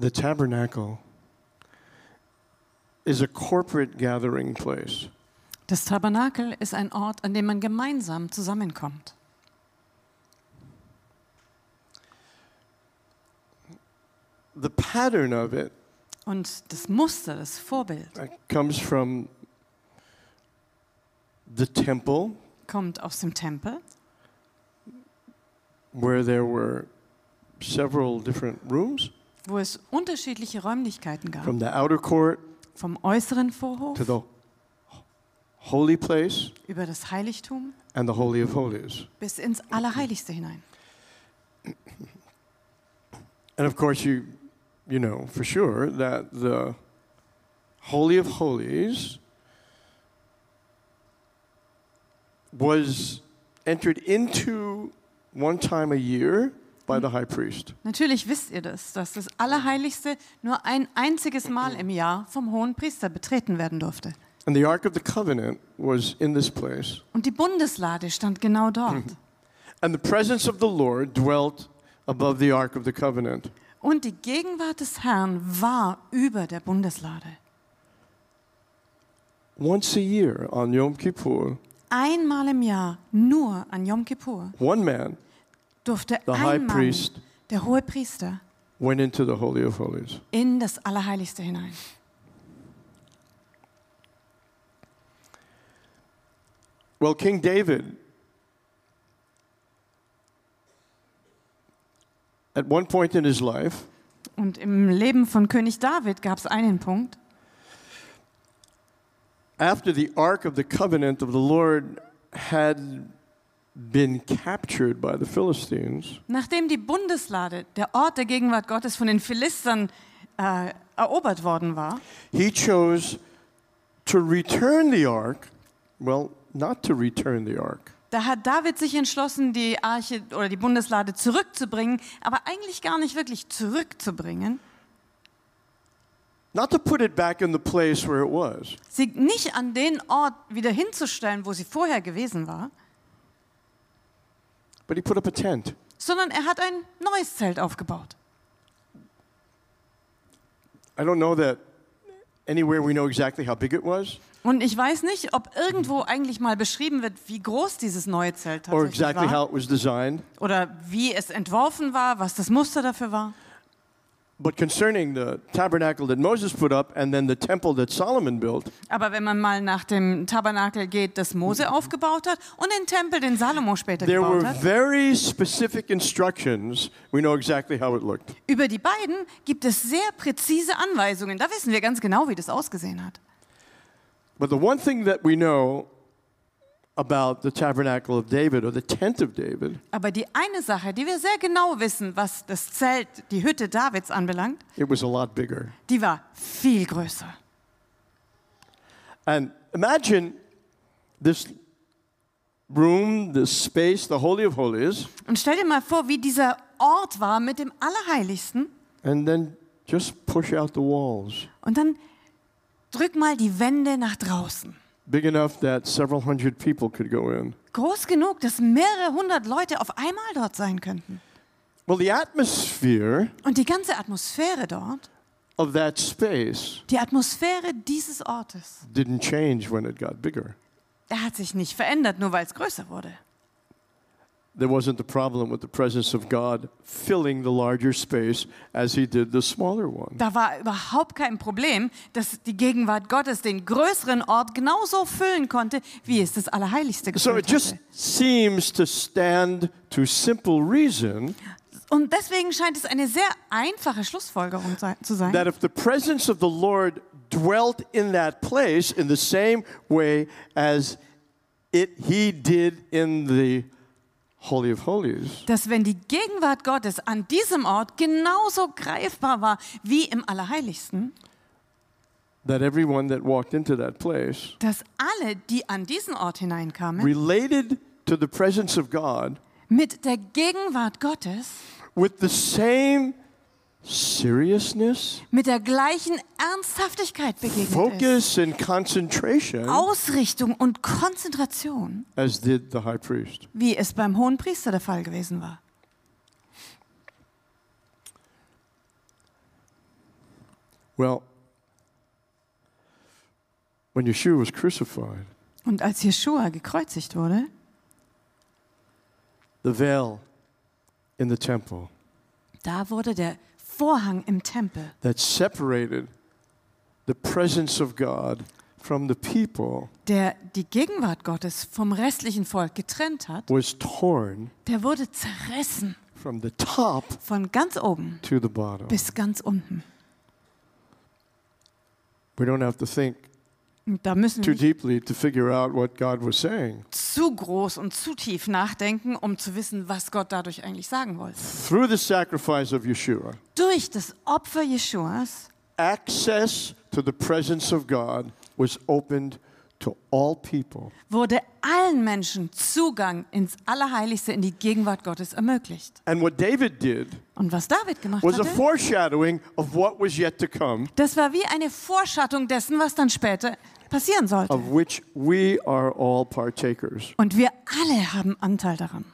The tabernacle is a corporate gathering place. Das Tabernakel ist ein Ort, an dem man gemeinsam zusammenkommt. The pattern of it Und das Muster, das Vorbild comes from the temple, kommt aus dem Tempel, where there were several different rooms wo es unterschiedliche Räumlichkeiten gab. from the outer court Vom äußeren Vorhof to the holy place über das Heiligtum and the Holy of Holies. bis ins Allerheiligste hinein. And of course, you, you know for sure that the Holy of Holies was entered into one time a year by the high priest. Natürlich wisst ihr das, dass das Allerheiligste nur ein einziges Mal im Jahr vom hohen Priester betreten werden durfte. And the Ark of the Covenant was in this place. Und die Bundeslade stand genau dort. And the presence of the Lord dwelt above the Ark of the Covenant. Und die Gegenwart des Herrn war über der Bundeslade. Once a year on Yom Kippur, Einmal im Jahr, nur an Yom Kippur, one man, durfte the high Mann, priest, der hohe Priester, went into the Holy of Holies. in das Allerheiligste hinein. Well, King David, at one point in his life, Und im Leben von König David gab es einen Punkt, after the Ark of the Covenant of the Lord had been captured by the Philistines, nachdem die Bundeslade, der Ort der Gegenwart Gottes, von den Philistern äh, erobert worden war, he chose to return the Ark. Well, not to return the Ark, da hat David sich entschlossen, die Arche oder die Bundeslade zurückzubringen, aber eigentlich gar nicht wirklich zurückzubringen, not to put it back in the place where it was, sie nicht an den Ort wieder hinzustellen, wo sie vorher gewesen war, but he put up a tent. sondern er hat ein neues Zelt aufgebaut. I don't know that anywhere we know exactly how big it was Und ich weiß nicht, ob irgendwo eigentlich mal beschrieben wird, wie groß dieses neue Zelt or tatsächlich exactly war. how it was designed. Oder wie es entworfen war, was das Muster dafür war. But concerning the tabernacle that Moses put up and then the temple that Solomon built, Aber wenn man mal nach dem Tabernakel geht, das Mose aufgebaut hat und den Tempel, den Salomo später there gebaut were hat, very specific instructions. We know exactly how it looked. über die beiden gibt es sehr präzise Anweisungen. Da wissen wir ganz genau, wie das ausgesehen hat. But the one thing that we know about the tabernacle of David or the tent of David Aber die eine Sache, die wir sehr genau wissen, was das Zelt, die Hütte Davids anbelangt, it was a lot bigger. die war viel größer. And imagine this room, this space, the Holy of Holies, Und stell dir mal vor, wie dieser Ort war mit dem Allerheiligsten. and then just push out the walls. Und dann drück mal die Wände nach draußen. Big enough that several hundred people could go in. Groß genug, dass mehrere hundert Leute auf einmal dort sein könnten. Well, the atmosphere Und die ganze Atmosphäre dort, of that space die Atmosphäre dieses Ortes, didn't change when it got bigger. hat sich nicht verändert, nur weil es größer wurde. There wasn't the problem with the presence of God filling the larger space as he did the smaller one. Da war überhaupt kein Problem, dass die Gegenwart Gottes den größeren Ort genauso füllen konnte, wie es das Allerheiligste So it gefüllt just hatte. seems to stand to simple reason Und deswegen scheint es eine sehr einfache Schlussfolgerung zu sein. that if the presence of the Lord dwelt in that place in the same way as it he did in the Holy of Holies, dass wenn die Gegenwart Gottes an diesem Ort genauso greifbar war wie im Allerheiligsten, that everyone that walked into that place dass alle, die an diesen Ort hineinkamen, related to the presence of God mit der Gegenwart Gottes, with the same seriousness, mit der gleichen Ernsthaftigkeit begegnet ist. focus, and concentration Ausrichtung und Konzentration, as did the high priest. wie es beim hohen Priester der Fall gewesen war. Well, when Yeshua was crucified, Und als Jeschua gekreuzigt wurde, the veil in the temple da wurde der Vorhang im Tempel, that separated the presence of God from the people der die Gegenwart Gottes vom restlichen Volk getrennt hat, was torn der wurde zerrissen from the top von ganz oben to the bottom. bis ganz unten. We don't have to think da müssen too deeply to figure out what God was saying. zu groß und zu tief nachdenken, um zu wissen, was Gott dadurch eigentlich sagen wollte. Through the sacrifice of Yeshua, Durch das Opfer Jeschuas access to the presence of God was opened to all people. wurde allen Menschen Zugang ins Allerheiligste, in die Gegenwart Gottes ermöglicht. And what David did Und was David gemacht was a hatte, foreshadowing of what was yet to come, das war wie eine Vorschattung dessen, was dann später passieren sollte. of which we are all partakers. Und wir alle haben Anteil daran.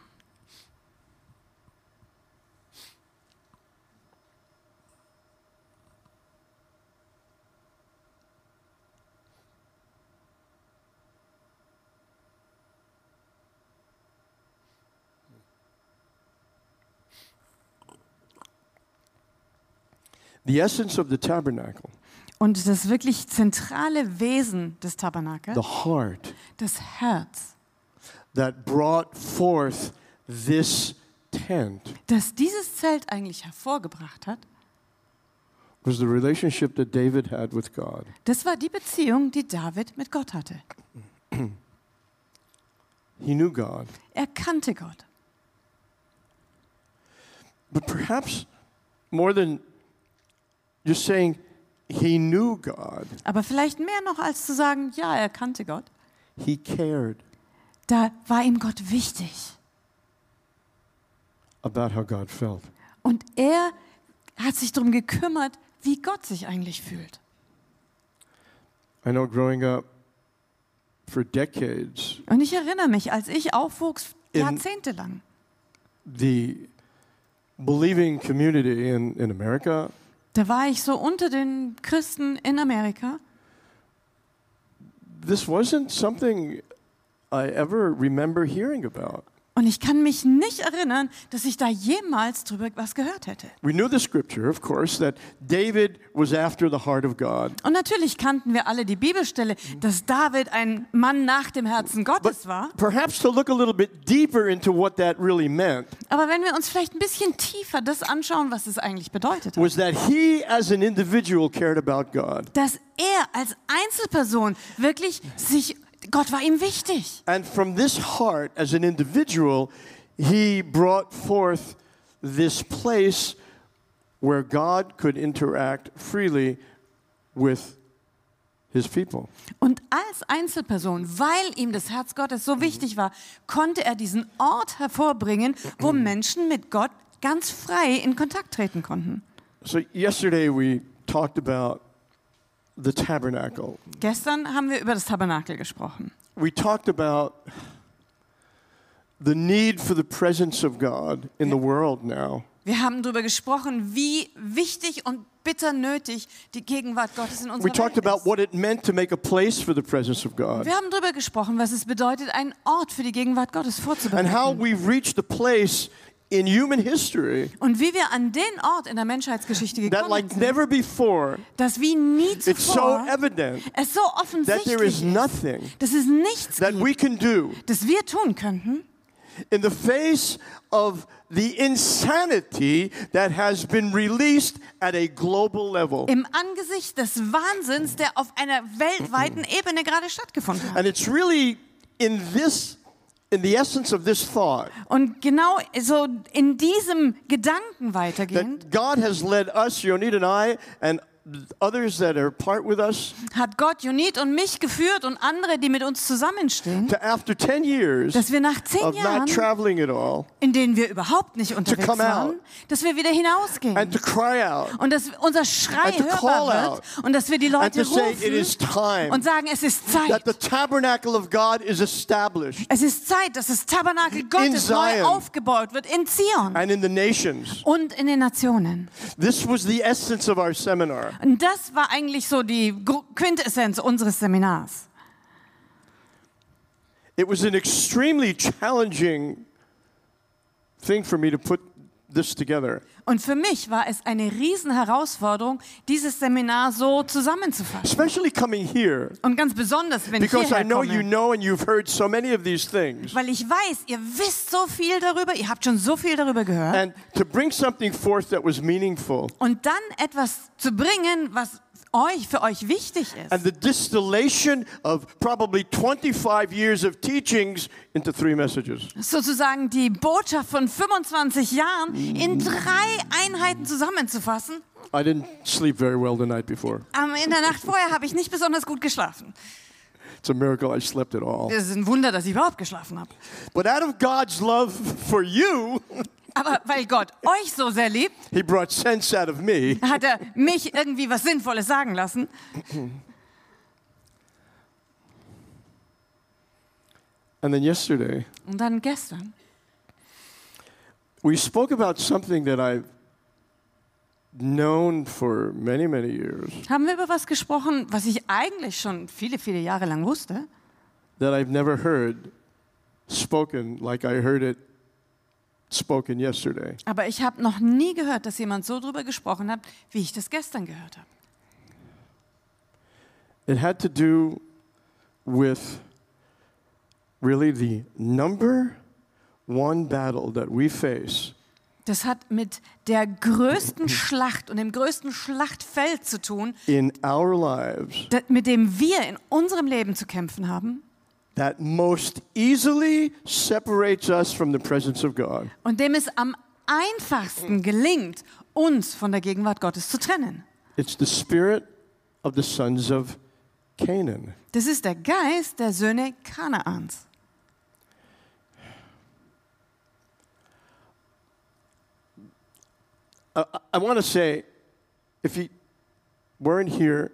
The essence of the tabernacle, Und das wirklich zentrale Wesen des Tabernakels, the heart das Herz, that brought forth this tent, das dieses Zelt eigentlich hervorgebracht hat, was the relationship that David had with God. das war die Beziehung, die David mit Gott hatte. He knew God. Er kannte Gott. But perhaps more than just saying he knew God, Aber vielleicht mehr noch als zu sagen, ja, er kannte Gott. he cared Da war ihm Gott wichtig. about how God felt. Und er hat sich darum gekümmert, wie Gott sich eigentlich fühlt. I know growing up for decades, Und ich erinnere mich, als ich aufwuchs, jahrzehntelang, the believing community in, in America da war ich so unter den Christen in Amerika. this wasn't something I ever remember hearing about. Und ich kann mich nicht erinnern, dass ich da jemals drüber was gehört hätte. We knew the scripture, of course, that David was after the heart of God. Und natürlich kannten wir alle die Bibelstelle, dass David ein Mann nach dem Herzen But Gottes war. perhaps to look a little bit deeper into what that really meant Aber wenn wir uns vielleicht ein bisschen tiefer das anschauen, was es eigentlich bedeutet was that he, as an individual, cared about God. dass er als Einzelperson wirklich sich, Gott war ihm wichtig. And from this heart, as an individual, he brought forth this place where God could interact freely with his people. Und als Einzelperson, weil ihm das Herz Gottes so wichtig war, konnte er diesen Ort hervorbringen, wo Menschen mit Gott ganz frei in Kontakt treten konnten. So, yesterday we talked about the tabernacle. Gestern haben wir über das Tabernakel gesprochen. We talked about the need for the presence of God in the world now. Wir haben darüber gesprochen, wie wichtig und bitter nötig die Gegenwart Gottes in We unserer talked Welt about ist. what it meant to make a place for the presence of God Wir haben darüber gesprochen, was es bedeutet, einen Ort für die Gegenwart Gottes and how vorzubereiten. we've reached the place in human history Und wie wir an den Ort in der Menschheitsgeschichte that, gekommen like sind, never before, dass wie nie it's so zuvor evident es so that there is offensichtlich ist, nothing dass es nichts that we gibt, can do das wir tun könnten, in the face of the insanity that has been released at a global level. im Angesicht des Wahnsinns, der auf einer weltweiten Ebene gerade stattgefunden hat. And it's really in this, in the essence of this thought, Und genau so in diesem Gedanken weitergehend that God has led us, Yonit and I, and others that are part with us, hat Gott Junit und mich geführt und andere, die mit uns zusammenstehen, to after 10 years dass wir nach zehn Jahren, traveling at all, in denen wir überhaupt nicht unterwegs come waren, out. dass wir wieder hinausgehen. and to cry out, und dass unser Schrei hörbar out. wird und dass wir die and Leute to say it is rufen time und sagen, es ist that Zeit. the tabernacle of God is established Es ist Zeit, dass das Tabernakel Gottes neu aufgebaut wird in Zion and in the nations. und in den Nationen. This was the essence of our seminar. Und das war eigentlich so die Quintessenz unseres Seminars. It was an extremely challenging thing for me to put this together. Und für mich war es eine Riesenherausforderung, dieses Seminar so zusammenzufassen. Especially coming here, Und ganz besonders, wenn ich because I hierher know you komme. know and you've heard so many of these things. Weil ich weiß, ihr wisst so viel darüber, ihr habt schon so viel darüber gehört. And to bring something forth that was meaningful. Und dann etwas zu bringen, was euch, für euch wichtig ist. And the distillation of probably 25 years of teachings into three messages. Sozusagen die Botschaft von 25 Jahren in drei Einheiten zusammenzufassen. I didn't sleep very well the night before. Ähm, In der Nacht vorher habe ich nicht besonders gut geschlafen. It's a miracle I slept at all. Es ist ein Wunder, dass ich überhaupt geschlafen habe. But out of God's love for you, Aber weil Gott euch so sehr liebt, He brought sense out of me. hat er mich irgendwie was Sinnvolles sagen lassen. And then yesterday, Und dann gestern we spoke about something that I've known for many, many years, haben wir über was gesprochen, was ich eigentlich schon viele, viele Jahre lang wusste, that I've never heard spoken like I heard it spoken yesterday. aber ich habe noch nie gehört, dass jemand so drüber gesprochen hat, wie ich das gestern gehört habe. It had to do with really the number one battle that we face Das hat mit der größten Schlacht und dem größten Schlachtfeld zu tun, in our lives mit dem wir in unserem Leben zu kämpfen haben that most easily separates us from the presence of God. und dem es am einfachsten gelingt, uns von der Gegenwart Gottes zu trennen. It's the spirit of the sons of Canaan. Das ist der Geist der Söhne Kanaans. I, I want to say, if you weren't here,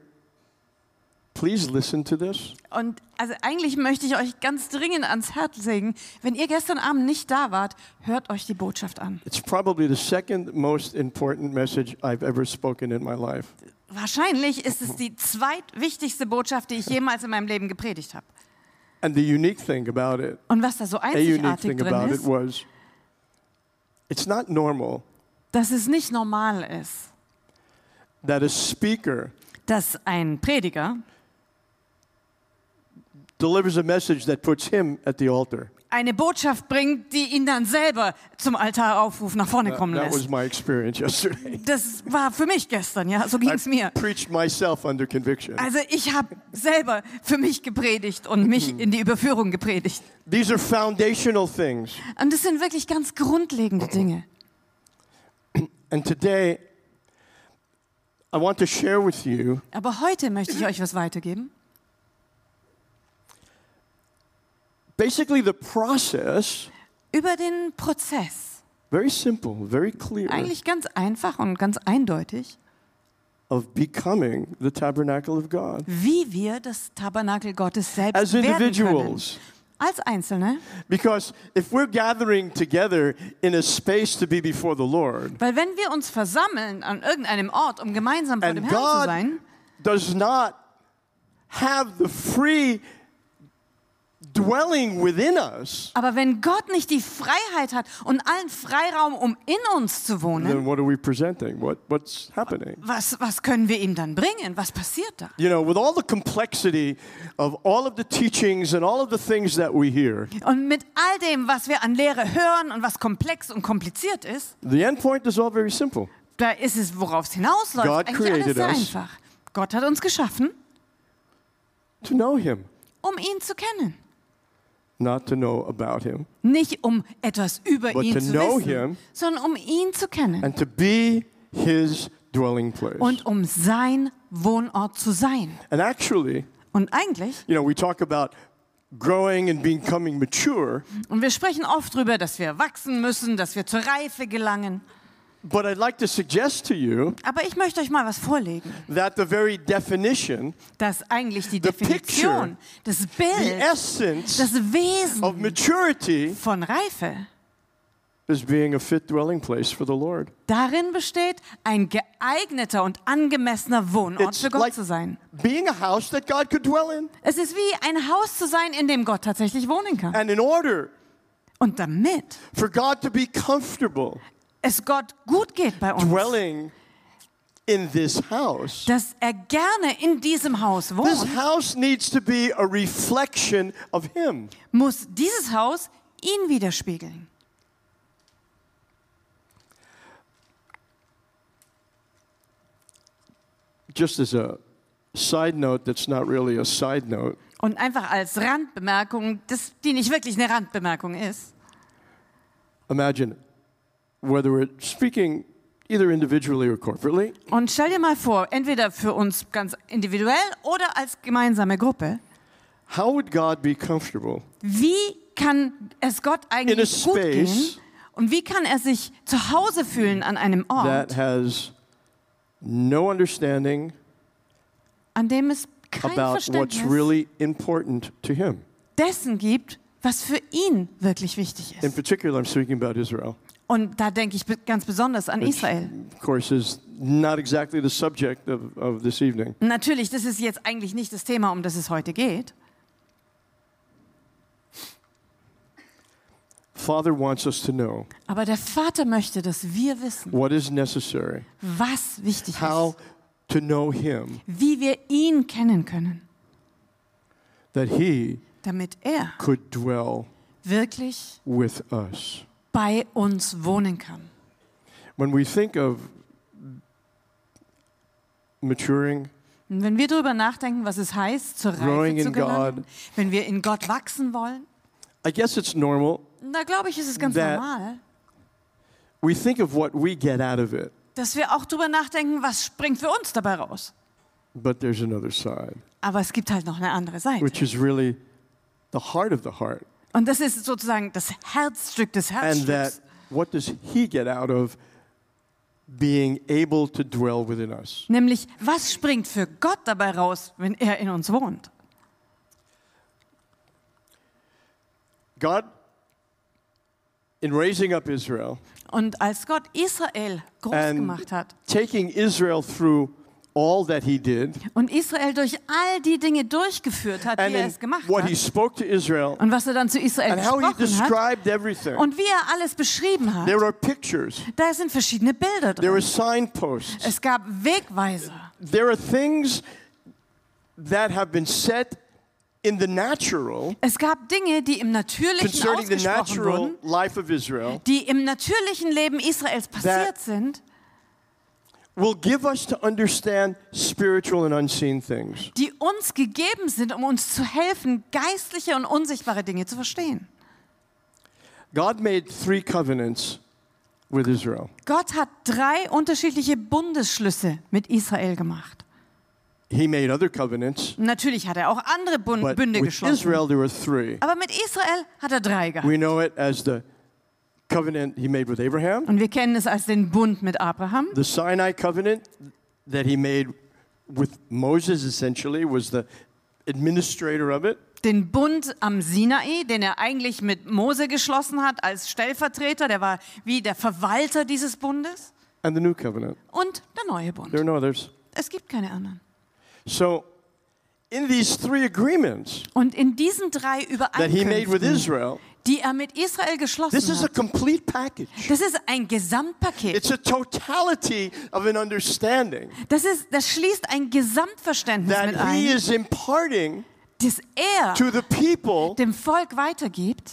please listen to this. Und also eigentlich möchte ich euch ganz dringend ans Herz legen, wenn ihr gestern Abend nicht da wart, hört euch die Botschaft an. It's probably the second most important message I've ever spoken in my life. Wahrscheinlich ist es die zweitwichtigste Botschaft, die ich jemals in meinem Leben gepredigt habe. And the unique thing about it, Und was da so einzigartig drin about it ist, was it's not normal dass es nicht normal ist, that a speaker dass ein Prediger delivers a message that puts him at the altar. eine Botschaft bringt, die ihn dann selber zum Altaraufruf nach vorne That, kommen that was lässt. my experience yesterday. Das war für mich gestern, ja, so ging es mir. preached myself under conviction. Also ich habe selber für mich gepredigt und mich in die Überführung gepredigt. These are foundational things. Und das sind wirklich ganz grundlegende Dinge. And today, I want to share with you Aber heute möchte ich euch was weitergeben. Basically the process, Über den Prozess. very simple, very clear, Eigentlich ganz einfach und ganz eindeutig, of becoming the tabernacle of God wie wir das Tabernakel Gottes selbst as werden können. individuals. Als Einzelne. Because if we're gathering together in a space to be before the Lord, Weil wenn wir uns versammeln an irgendeinem Ort, um gemeinsam vor dem Herrn zu sein, does not have the free dwelling within us, aber wenn Gott nicht die Freiheit hat und allen Freiraum, um in uns zu wohnen, then what are we presenting? What, what's happening? was, was können wir ihm dann bringen? Was passiert da? You know, with all the complexity of all of the teachings and all of the things that we hear, Und mit all dem, was wir an Lehre hören und was komplex und kompliziert ist, the end point is all very simple. da ist es, worauf es hinausläuft. God Eigentlich alles created sehr us. einfach. Gott hat uns geschaffen, To know Him, um ihn zu kennen. not to know about Him, Nicht um etwas über ihn to zu know wissen, him. sondern um ihn zu kennen and to be His dwelling place. und um sein Wohnort zu sein. And actually, Und eigentlich, you know, we talk about growing and becoming mature, und wir sprechen oft darüber, dass wir wachsen müssen, dass wir zur Reife gelangen. But I'd like to suggest to you Aber ich möchte euch mal was vorlegen, that the very definition, dass eigentlich die The Definition, das the Bild, essence das of Wesen maturity von Reife as being a fit dwelling place for the Lord. Darin besteht, ein geeigneter und angemessener Wohnort It's für Gott like zu sein. being a house that God could dwell in. Es ist wie ein Haus zu sein, in dem Gott tatsächlich wohnen kann. And in order Und damit for God to be comfortable es Gott gut geht bei uns, dwelling in this house, dass er gerne in diesem Haus this wohnt, house needs to be a reflection of Him. muss dieses Haus ihn widerspiegeln. Just as a side note, that's not really a side note. Und einfach als Randbemerkung, das, die nicht wirklich eine Randbemerkung ist. Imagine whether we're speaking either individually or corporately, Und stell dir mal vor, entweder für uns ganz individuell oder als gemeinsame Gruppe, how would God be comfortable wie kann es Gott in eigentlich gut gehen und wie kann er sich zu Hause fühlen an einem that Ort, has no understanding an dem es kein about what's Verständnis really important to Him? dessen gibt, was für ihn wirklich wichtig In ist. particular, I'm speaking about Israel. Und da denke ich ganz besonders an Israel. Of course, is not exactly the subject of, of this evening. Natürlich, das ist jetzt eigentlich nicht das Thema, um das es heute geht. Father wants us to know Aber der Vater möchte, dass wir wissen, what is necessary, was wichtig how ist, to know Him, wie wir ihn kennen können, that He damit er could dwell wirklich with us. Bei uns wohnen kann. When we think of maturing, Und wenn wir darüber nachdenken, was es heißt, zur Growing Reife zu in gelangen, God. wenn wir in Gott wachsen wollen, I guess it's normal. da glaube ich, ist es ganz That- normal, We think of what we get out of it, dass wir auch darüber nachdenken, was springt für uns dabei raus. but there's another side, Aber es gibt halt noch eine andere Seite. which is really the heart of the heart. Und das ist sozusagen das Herzstück des And that Herzstücks. what does He get out of being able to dwell within us? Nämlich, was springt für Gott dabei raus, wenn er in uns wohnt? God, in raising up Israel, Und als Gott Israel groß gemacht hat taking Israel through all that He did, und Israel durch all die Dinge durchgeführt hat, and wie er es gemacht what He hat spoke to Israel, und was er dann zu Israel and how He hat described everything. und wie er alles beschrieben hat, There are pictures, da sind verschiedene Bilder there are drin. signposts, Es gab Wegweiser. there are things that have been said in the natural Es gab Dinge, die im Natürlichen concerning the natural wurden, life of Israel die im natürlichen Leben Israels passiert sind, will give us to understand spiritual and unseen things. die uns gegeben sind, um uns zu helfen, geistliche und unsichtbare Dinge zu verstehen. God made three covenants with Israel. Gott hat drei unterschiedliche Bundesschlüsse mit Israel gemacht. He made other covenants, Natürlich hat er auch andere Bund but Bünde with geschlossen. Israel there were three. Aber mit Israel hat er drei gehabt. We know it as the covenant he made with Abraham, Und wir kennen es als den Bund mit Abraham. the Sinai covenant that he made with Moses essentially was the administrator of it. Den Bund am Sinai, den er eigentlich mit Mose geschlossen hat als Stellvertreter, der war wie der Verwalter dieses Bundes. And the new covenant. Und der neue Bund. There are no others. Es gibt keine anderen. So, in these three agreements Und in diesen drei that he made with Übereinkünften, Israel, die er mit Israel geschlossen this is a hat, complete package. das ist ein Gesamtpaket. It's a totality of an understanding Das, ist, das schließt ein Gesamtverständnis mit that he ein, is imparting das er to the people dem Volk weitergibt,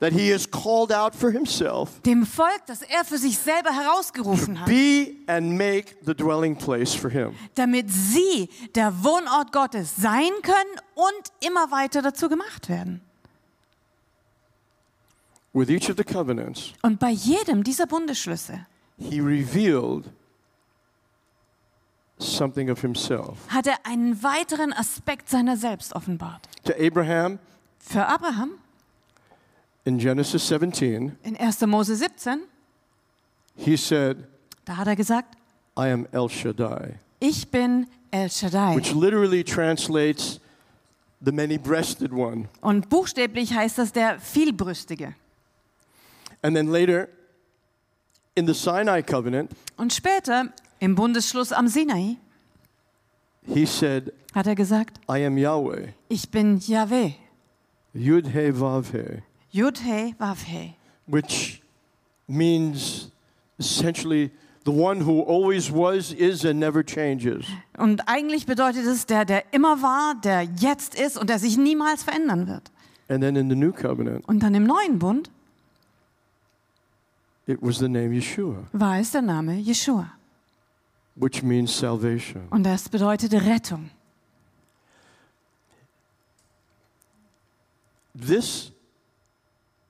that he has called out for himself. dem Volk, das er für sich selber herausgerufen hat, Be and make the dwelling place for him. damit sie der Wohnort Gottes sein können und immer weiter dazu gemacht werden. With each of the covenants, Und bei jedem dieser Bundesschlüsse he revealed something of himself. hat er einen weiteren Aspekt seiner selbst offenbart. To Abraham Für Abraham in Genesis 17, in 1. Mose 17, he said, da hat er gesagt, I am El Shaddai, ich bin El Shaddai. which literally translates the many breasted one. Und buchstäblich heißt das der Vielbrüstige. And then later in the Sinai covenant, Und später, im Bundesschluss am Sinai, he said, hat er gesagt, I am Yahweh. ich bin Yahweh. Yud He Vav He, Yud He Vav He. which means essentially the one who always was, is, and never changes. Und eigentlich bedeutet es der, der immer war, der jetzt ist und der sich niemals verändern wird. And then in the new covenant, Und dann im neuen Bund it was the name Yeshua, war es der Name Jeshua. which means salvation. Und das bedeutet Rettung. This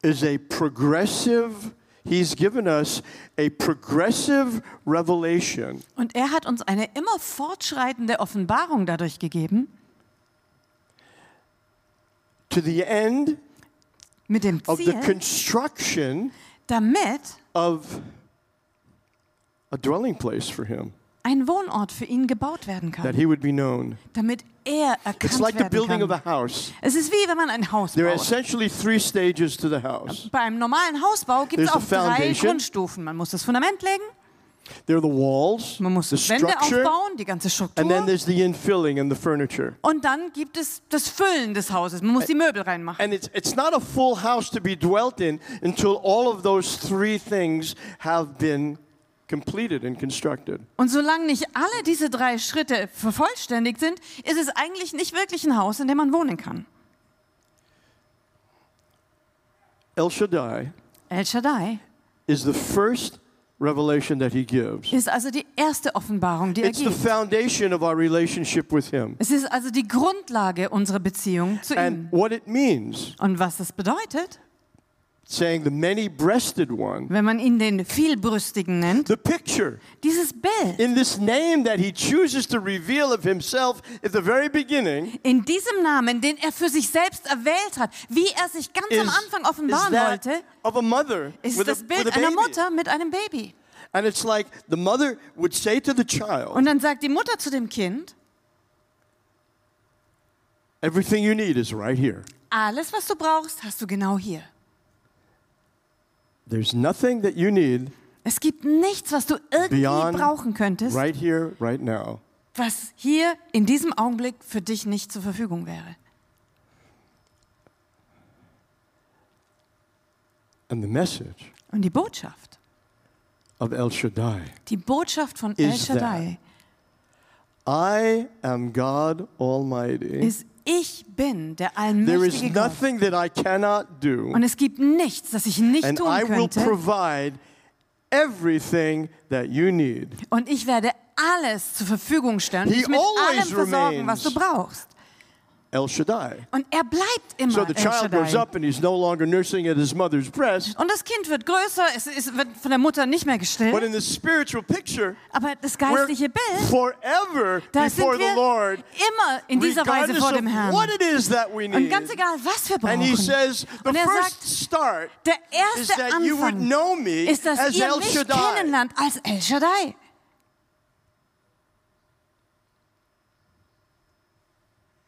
is a progressive, he's given us a progressive revelation Und er hat uns eine immer fortschreitende Offenbarung dadurch gegeben, to the end mit dem of the Ziel, construction damit of a dwelling place for him, ein Wohnort für ihn gebaut werden that kann, he would be known. damit er It's erkannt like the werden building of kann. a house. Es ist wie wenn man ein Haus There are baut. essentially three stages to the house. Bei einem normalen Hausbau gibt es There's auch drei foundation. Grundstufen. Man muss das Fundament legen, There are the walls, man muss the die Wände structure, aufbauen, die ganze and then Struktur. there's the infilling and the furniture. Und dann gibt es das Füllen des Hauses. Man muss die Möbel reinmachen. And it's, it's not a full house to be dwelt in until all of those three things have been completed and constructed. Und solange nicht alle diese drei Schritte vervollständigt sind, ist es eigentlich nicht wirklich ein Haus, in dem man wohnen kann. El Shaddai El Shaddai is the first revelation that he gives. ist also die erste Offenbarung, die er It's the gibt. foundation of our relationship with him. Es ist also die Grundlage unserer Beziehung zu And ihm. what it means, Und was das bedeutet, saying the many breasted one, wenn man ihn den Vielbrüstigen nennt, the picture dieses Bild, in this name that he chooses to reveal of himself at the very beginning in diesem Namen, den er für sich selbst erwählt hat, wie er sich ganz is, am Anfang offenbaren wollte, of a mother ist with a, das Bild einer. Mutter mit einem Baby. And it's like the mother would say to the child, Und dann sagt die Mutter zu dem Kind, everything you need is right here. alles, was du brauchst, hast du genau hier. There's nothing that you need Es gibt nichts, was du irgendwie Beyond brauchen könntest, right here, right now. was hier in diesem Augenblick für dich nicht zur Verfügung wäre. And the message Und die Botschaft, of El Shaddai die Botschaft von El Is Shaddai I am God Almighty. ist, ich bin der allmächtige Gott. Und es gibt nichts, das ich nicht and tun I will könnte. provide everything that you need. Und ich werde alles zur Verfügung stellen. He Dich mit allem versorgen, was du brauchst. El Shaddai. Und er bleibt immer So the child grows up and he's no longer nursing at his mother's breast. Und das Kind wird größer, es, es wird von der Mutter nicht mehr But gestillt. in the spiritual picture, Aber das geistliche Bild, forever da sind before the wir Lord, immer in dieser Weise vor dem Herrn. what it is that we Und need. ganz egal, was wir And he brauchen. says, the Und er first sagt, start Der is erste that you would Anfang know me ist, dass as ihr El mich Shaddai. kennenlernt als El Shaddai.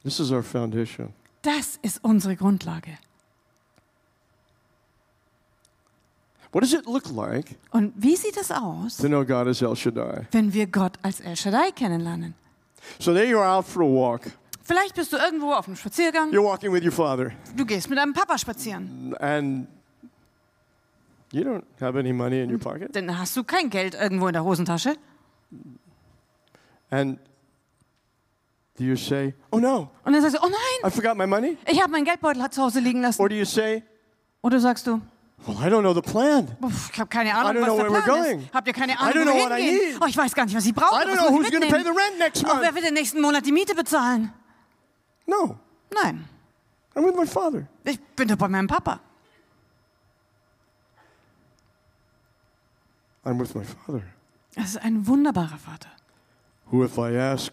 This is our foundation. Das ist unsere Grundlage. What does it look like Und wie sieht es aus, to know God as El Shaddai? wenn wir Gott als El Shaddai kennenlernen? So there you are out for a walk. Vielleicht bist du irgendwo auf einem Spaziergang, You're walking with your father, du gehst mit deinem Papa spazieren. and you don't have any money in your pocket. Dann hast du kein Geld irgendwo in der Hosentasche. And do you say, Oh no, Und dann sagst du, oh nein, I forgot my money? ich habe meinen Geldbeutel zu Hause liegen lassen. Or do you say, Oder sagst du, Well, I don't know the plan. "Uff, ich habe keine I Ahnung, don't was know der where we're Plan going. ist. Habt ihr keine I Ahnung, don't wo know wir what I hingehen? need. Oh, ich weiß gar nicht, was ich brauche. I don't Was know who's ich going to pay the rent next Oh, wer month. wird den nächsten Monat die Miete bezahlen? No, Nein, I'm with my father. ich bin doch bei meinem Papa. I'm with my father. Das ist ein wunderbarer Vater. Who, if I ask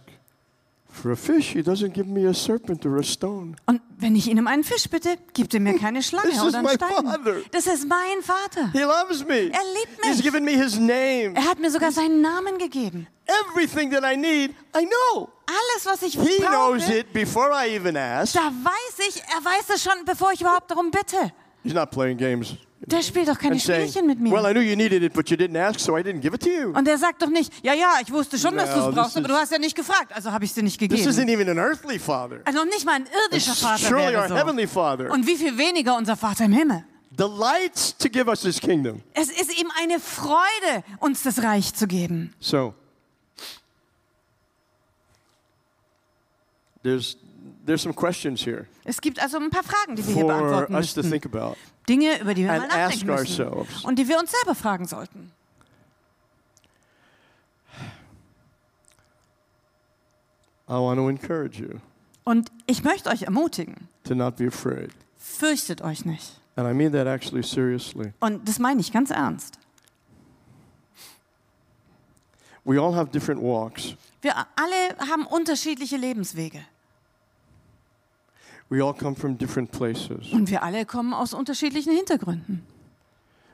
fish, he doesn't give me a serpent or a stone. Und wenn ich ihn um einen Fisch bitte, gibt er mir keine Schlange This is oder einen my Stein. father. Das ist mein Vater. He loves me. Er liebt He's mich. given me his name. Er hat mir sogar seinen Namen gegeben. Everything that I need, I know. Alles, was ich He knows brauche, it before I even ask. da weiß ich, er weiß es schon, bevor ich überhaupt darum bitte. He's not playing games Der spielt doch keine saying, Spielchen mit mir. Well, I knew you needed it, but you didn't ask, so I didn't give it to you. Und er sagt doch nicht, ja, ja, ich wusste schon, dass du No, es brauchst, this aber du is- hast ja nicht gefragt, also habe ich es dir nicht This gegeben. isn't even an earthly father. Also noch nicht mal ein irdischer It's Vater surely our so. heavenly father. Und wie viel weniger unser Vater im Himmel. Delights to give us his kingdom. Es ist ihm eine Freude, uns das Reich zu geben. So, there's, there's some questions here Es gibt also ein paar Fragen, die wir hier beantworten müssen. Dinge, über die wir mal nachdenken müssen. Und die wir uns selber fragen sollten. I want to encourage you Und ich möchte euch ermutigen, fürchtet euch nicht. And I mean that actually seriously. Und das meine ich ganz ernst. We all have different walks, Wir alle haben unterschiedliche Lebenswege. We all come from different places. Und wir alle kommen aus unterschiedlichen Hintergründen.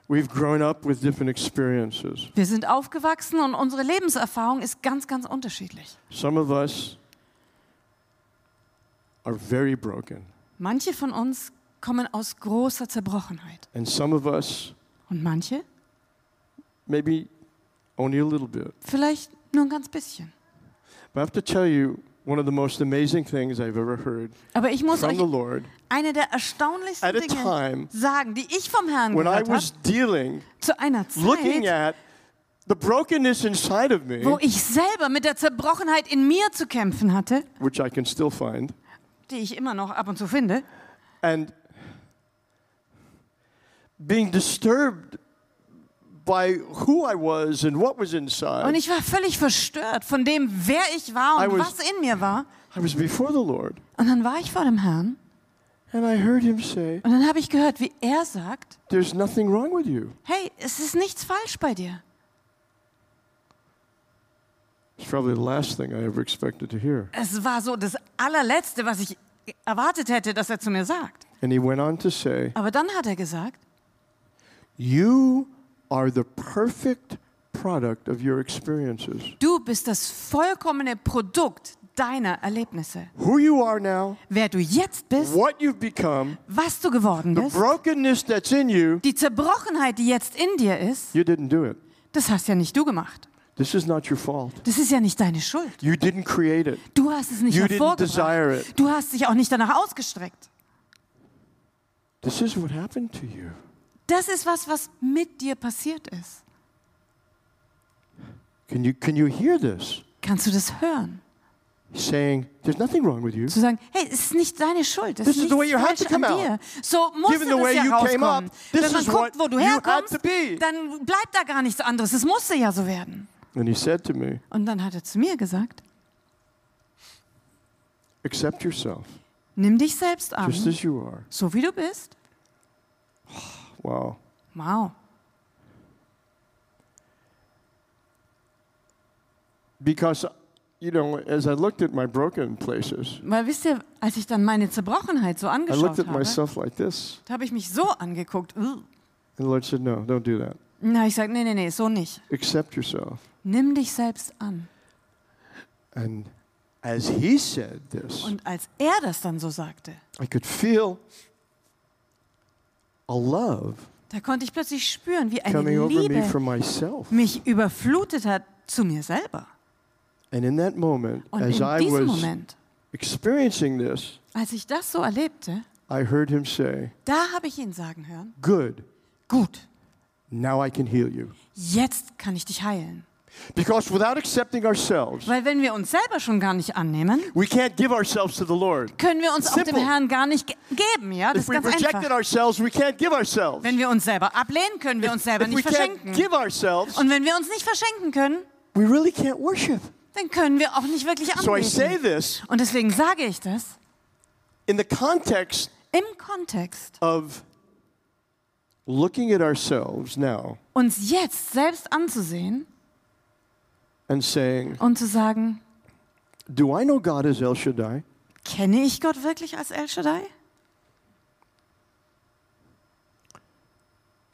We've grown up with different experiences. Wir sind aufgewachsen und unsere Lebenserfahrung ist ganz, ganz unterschiedlich. Some of us are very broken, Manche von uns kommen aus großer Zerbrochenheit. and some of us, Und manche maybe only a little bit. vielleicht nur ein ganz bisschen. But I have to tell you, one of the most amazing things I've ever heard Aber ich muss from euch the Lord eine der erstaunlichsten Dinge time sagen, die ich vom Herrn when gehört habe, was dealing, zu einer looking Zeit, at the brokenness inside of me, wo ich selber mit der Zerbrochenheit in mir zu kämpfen hatte, which I can still find, die ich immer noch ab und zu finde, and being disturbed by who I was and what was und inside. ich war völlig verstört von dem, wer ich war I und was- was in mir war. I was before the Lord, Und dann war ich vor dem Herrn and I heard Him say, und dann habe ich gehört, wie er sagt, There's nothing wrong with you. hey, es ist nichts falsch bei dir. It's probably the last thing I ever expected to hear. Es war so das allerletzte, was ich erwartet hätte, dass er zu mir sagt. And He went on to say, Aber dann hat er gesagt, You are the perfect product of your experiences. du bist das vollkommene Produkt deiner Erlebnisse. Who you are now, Wer du jetzt bist, what you've become, was du geworden the bist, brokenness that's in you, die Zerbrochenheit, die jetzt in dir ist, you didn't do it. das hast ja nicht du gemacht. This is not your fault. Das ist ja nicht deine Schuld. You didn't create it. Du hast es nicht You didn't desire it. Du hast dich auch nicht danach ausgestreckt. This is what happened to you. Das ist was, was mit dir passiert ist. Can you, can you hear this? Kannst du das hören? Saying, There's nothing wrong with you. Zu sagen, hey, es ist nicht deine Schuld, es This ist is the way you had to falsch an come dir. out. So musste Given das you ja came rauskommen. up, Wenn man guckt, wo du herkommst, dann bleibt da gar nichts anderes. Es musste ja so werden. And he said to me, Und dann hat er zu mir gesagt, Accept yourself nimm dich selbst an, just as you are. so wie du bist. Wow. Wow. Because, you know, as I looked at my broken places, Weil wisst ihr, als ich dann meine Zerbrochenheit so I angeschaut looked at habe, myself like this. da habe ich mich so angeguckt. "Ugh." And the Lord said, No, don't do that. Na, ich sage, nee, nee, nee, so nicht. Accept yourself. Nimm dich selbst an. And as he said this, Und als er das dann so sagte, I could feel a love da konnte ich plötzlich spüren, wie eine coming over me Liebe mich überflutet hat zu mir selber. And in that moment, Und as in I diesem was Moment, experiencing this, als ich das so erlebte, I heard him say, da habe ich ihn sagen hören, Good, gut, now I can heal you. jetzt kann ich dich heilen. Because without accepting ourselves, Weil wenn wir uns selber schon gar nicht annehmen, we can't give ourselves to the Lord. können wir uns auch dem. Herrn gar nicht ge geben. Ja, das If ist we ganz rejected einfach. ourselves, we can't give ourselves. Wenn wir uns selber ablehnen, können wir uns selber If we nicht can't verschenken. give ourselves, Und wenn wir uns nicht verschenken können, we really can't worship. dann können wir auch nicht wirklich So I say anbeten. this Und deswegen sage ich das in the context im Kontext, of looking at ourselves now uns jetzt selbst anzusehen and saying, und zu sagen, Do I know God as El Shaddai? kenne ich Gott wirklich als El Shaddai?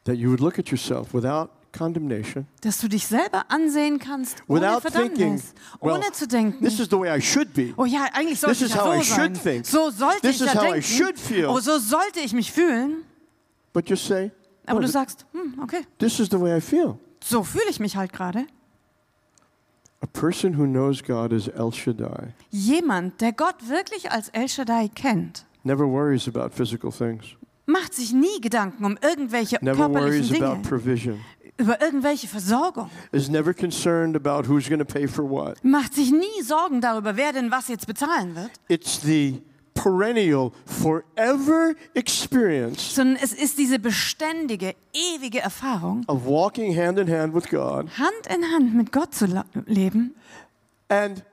That you would look at yourself without condemnation, Dass du dich selber ansehen kannst, ohne without thinking, Verdammnis, well, ohne zu denken, this is the way I should be. oh ja, eigentlich sollte this ich is ja how so I should sein. think. So sollte This ich is ja how I denken. should feel. Oh, so sollte ich mich fühlen. But just say, Aber Oh, du sagst, hm, okay, This is the way I feel. so fühle ich mich halt gerade. A person who knows God as El Shaddai Jemand, der Gott wirklich als El Shaddai kennt, never worries about physical things, macht sich nie Gedanken um irgendwelche never worries körperlichen about Dinge, provision, über irgendwelche Versorgung, is never concerned about who's going to pay for what. macht sich nie Sorgen darüber, wer denn was jetzt bezahlen wird, It's the perennial, forever experience sondern es ist diese beständige, ewige Erfahrung, of walking hand in hand with God. Hand in Hand mit Gott zu leben. And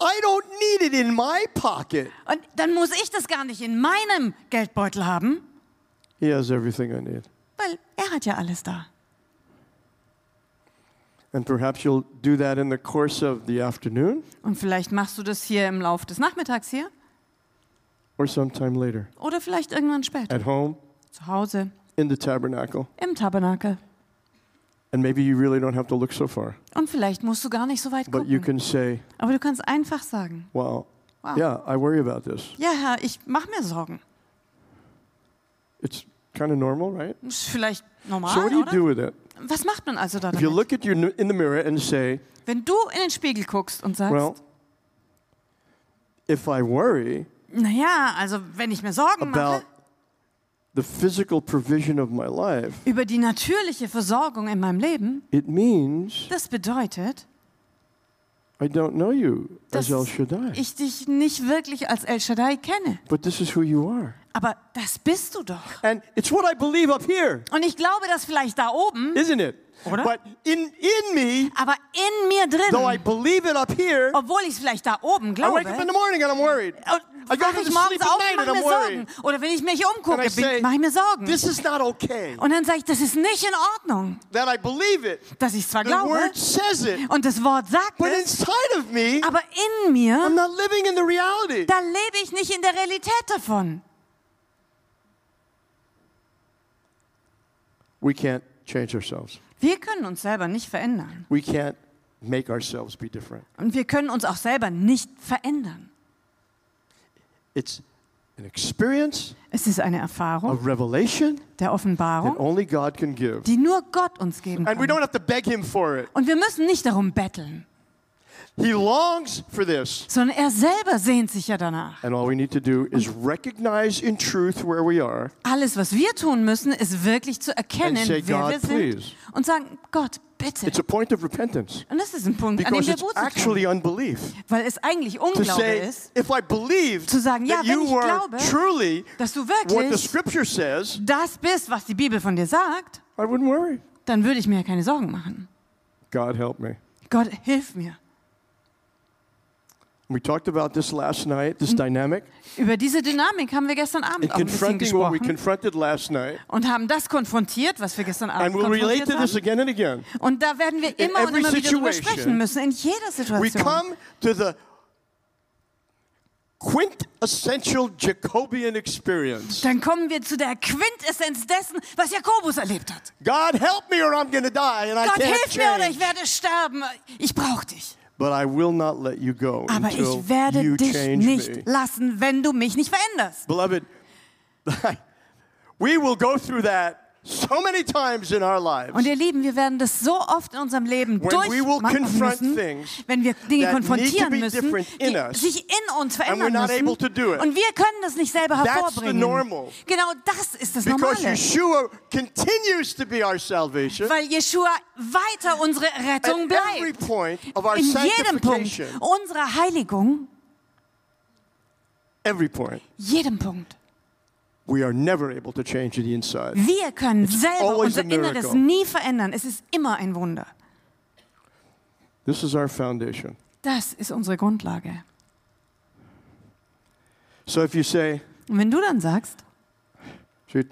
I don't need it in my pocket. Und dann muss ich das gar nicht in meinem Geldbeutel haben, He has everything I need. weil er hat ja alles da. And perhaps you'll do that in the course of the afternoon Und vielleicht machst du das hier im Lauf des Nachmittags hier or sometime later oder vielleicht irgendwann später. at home Zu Hause, in the tabernacle. im Tabernakel. And maybe you really don't have to look so far, Und vielleicht musst du gar nicht so weit but you gucken. can say, Aber du kannst einfach sagen, wow, wow. yeah, I worry about this. Ja, Herr, ich mache mir Sorgen. It's kind of normal, right? Ist vielleicht normal, So what do you oder? do with it? Was macht man also da If you damit? look at you in the mirror and say, Wenn du in den Spiegel guckst und sagst, well, if I worry naja, also wenn ich mir Sorgen mache the physical provision of my life, über die natürliche Versorgung in meinem Leben, it means das bedeutet, I don't know you as dass El Shaddai. ich dich nicht wirklich als El Shaddai kenne. But this is who you are. Aber das bist du doch. And it's what I believe up here, Und ich glaube, dass vielleicht da oben, isn't it? Oder? But in, in me, aber in mir though I drin, believe it up here, obwohl ich es vielleicht da oben I wake up in glaube, the morning and I'm worried. I go to ich morgens auf und mache mir worried. Sorgen. Oder wenn ich mich umgucke, mache ich mir Sorgen. this is not okay. Und dann sage ich, das ist nicht in Ordnung, That I believe it. dass ich es zwar The glaube word says it. und das Wort sagt But es, inside of me, aber in mir, I'm not living in the reality. da lebe ich nicht in der Realität davon. We can't change ourselves. Wir können uns selber nicht verändern. We can't make ourselves be different. Und wir können uns auch selber nicht verändern. It's an experience Es ist eine Erfahrung of revelation der that Offenbarung, only God can give. die nur Gott uns geben And we kann. don't have to beg Him for it. Und wir müssen nicht darum betteln, He longs for this. sondern er selber sehnt sich ja danach. And all we need to do is recognize in truth where we are Alles, was wir tun müssen, ist wirklich zu erkennen, say, wer "God, wir sind please." und sagen, Gott, bitte. It's a point of repentance Und das ist ein Punkt, an dem because wir Buße actually unbelief. Weil es eigentlich Unglaube ist, if I believed Zu sagen, ja, wenn ich glaube, truly dass du what the wirklich scripture says, das bist, was die Bibel von dir sagt, I wouldn't worry. dann würde ich mir ja keine Sorgen machen. God help me. Gott, hilf mir. We talked about this last night, this dynamic, Über diese Dynamik haben wir gestern Abend auch ein bisschen we gesprochen confronted last night. und haben das konfrontiert, was wir gestern Abend And we'll relate konfrontiert to this haben. again and again. Und da werden wir immer und immer wieder drüber sprechen müssen, in jeder We Situation. come to the quintessential Jacobian experience. Dann kommen wir zu der Quintessenz dessen, was Jakobus erlebt hat. God help me or I'm going to die and I Gott, can't hilf mir oder ich werde sterben. Ich brauche dich. But I will not let you go Aber until ich werde you dich change nicht me. lassen, wenn du mich nicht veränderst. Beloved, we will go through that so many times in our lives. Und ihr Lieben, wir werden das so oft in unserem Leben durchmachen müssen, wenn wir Dinge konfrontieren müssen, die us, sich in uns verändern müssen. Und wir können das nicht selber hervorbringen. Genau das ist das because Normale. Yeshua continues to be our salvation Weil Jeshua weiter unsere Rettung bleibt. In jedem Punkt unserer Heiligung, jedem Punkt. Wir können selber unser. Inneres nie verändern. Es ist immer ein Wunder. This is our foundation. Das ist unsere Grundlage. So if you say, Und wenn du dann sagst, "Gee,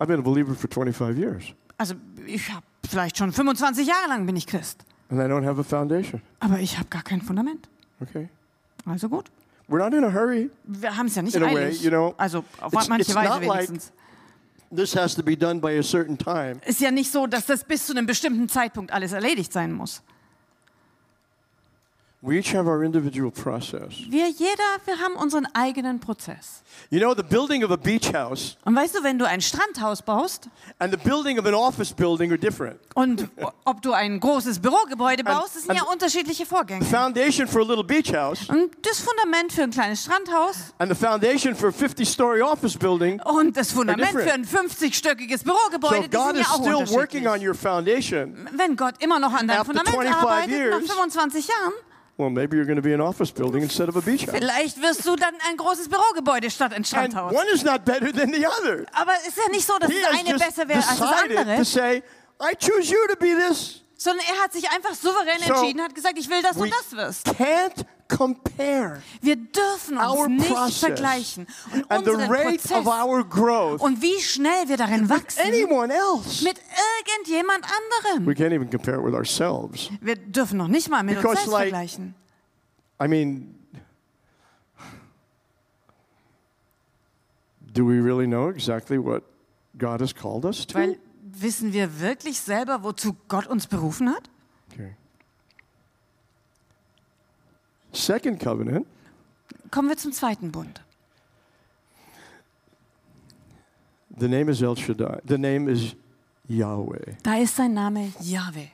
I've been a believer for 25 years also ich habe vielleicht schon 25 Jahre lang bin ich Christ, and I don't have a foundation. aber ich habe gar kein Fundament. Okay. Also gut. We're not in a hurry. Wir haben es ja nicht In a way, eilig. you know, also auf it's- manche it's Weise not like- wenigstens. This has to be done by a certain time. Ist ja nicht so, dass das bis zu einem bestimmten Zeitpunkt alles erledigt sein muss. We each have our individual process. Wir jeder, wir haben unseren eigenen Prozess. You know, the building of a beach house Und weißt du, wenn du ein Strandhaus baust and the building of an office building are different. und ob du ein großes Bürogebäude baust, das sind ja unterschiedliche Vorgänge. The foundation for a little beach house Und das Fundament für ein kleines Strandhaus and the foundation for a 50 story office building. und das Fundament für ein 50-stöckiges So Bürogebäude, die God sind ja auch working on your foundation. Wenn Gott immer noch an deinem Fundament 25 arbeitet, nach years, 25 Jahren, Well, maybe you're going to be an office building instead of a beach house. vielleicht wirst du dann ein großes Bürogebäude statt ein And Strandhaus. one is not better than the other. Aber es ist ja nicht so, dass He das eine besser wäre als das andere, to say, I choose you to be this. sondern er hat sich einfach souverän So, entschieden, hat gesagt, ich will, dass du das wirst. can't compare Wir dürfen uns our nicht process vergleichen. Und and the unseren rate Prozess of our growth und wie schnell wir darin wachsen mit irgendjemand anderem. We can't even compare it with ourselves. Wir dürfen noch nicht mal mit uns Because, selbst like, vergleichen. I mean, do we really know exactly what God has called us to? Weil wissen wir wirklich selber, wozu Gott uns berufen hat? Second covenant, Kommen wir zum zweiten Bund. the name is El Shaddai. The name is Yahweh. Da ist sein Name Yahweh.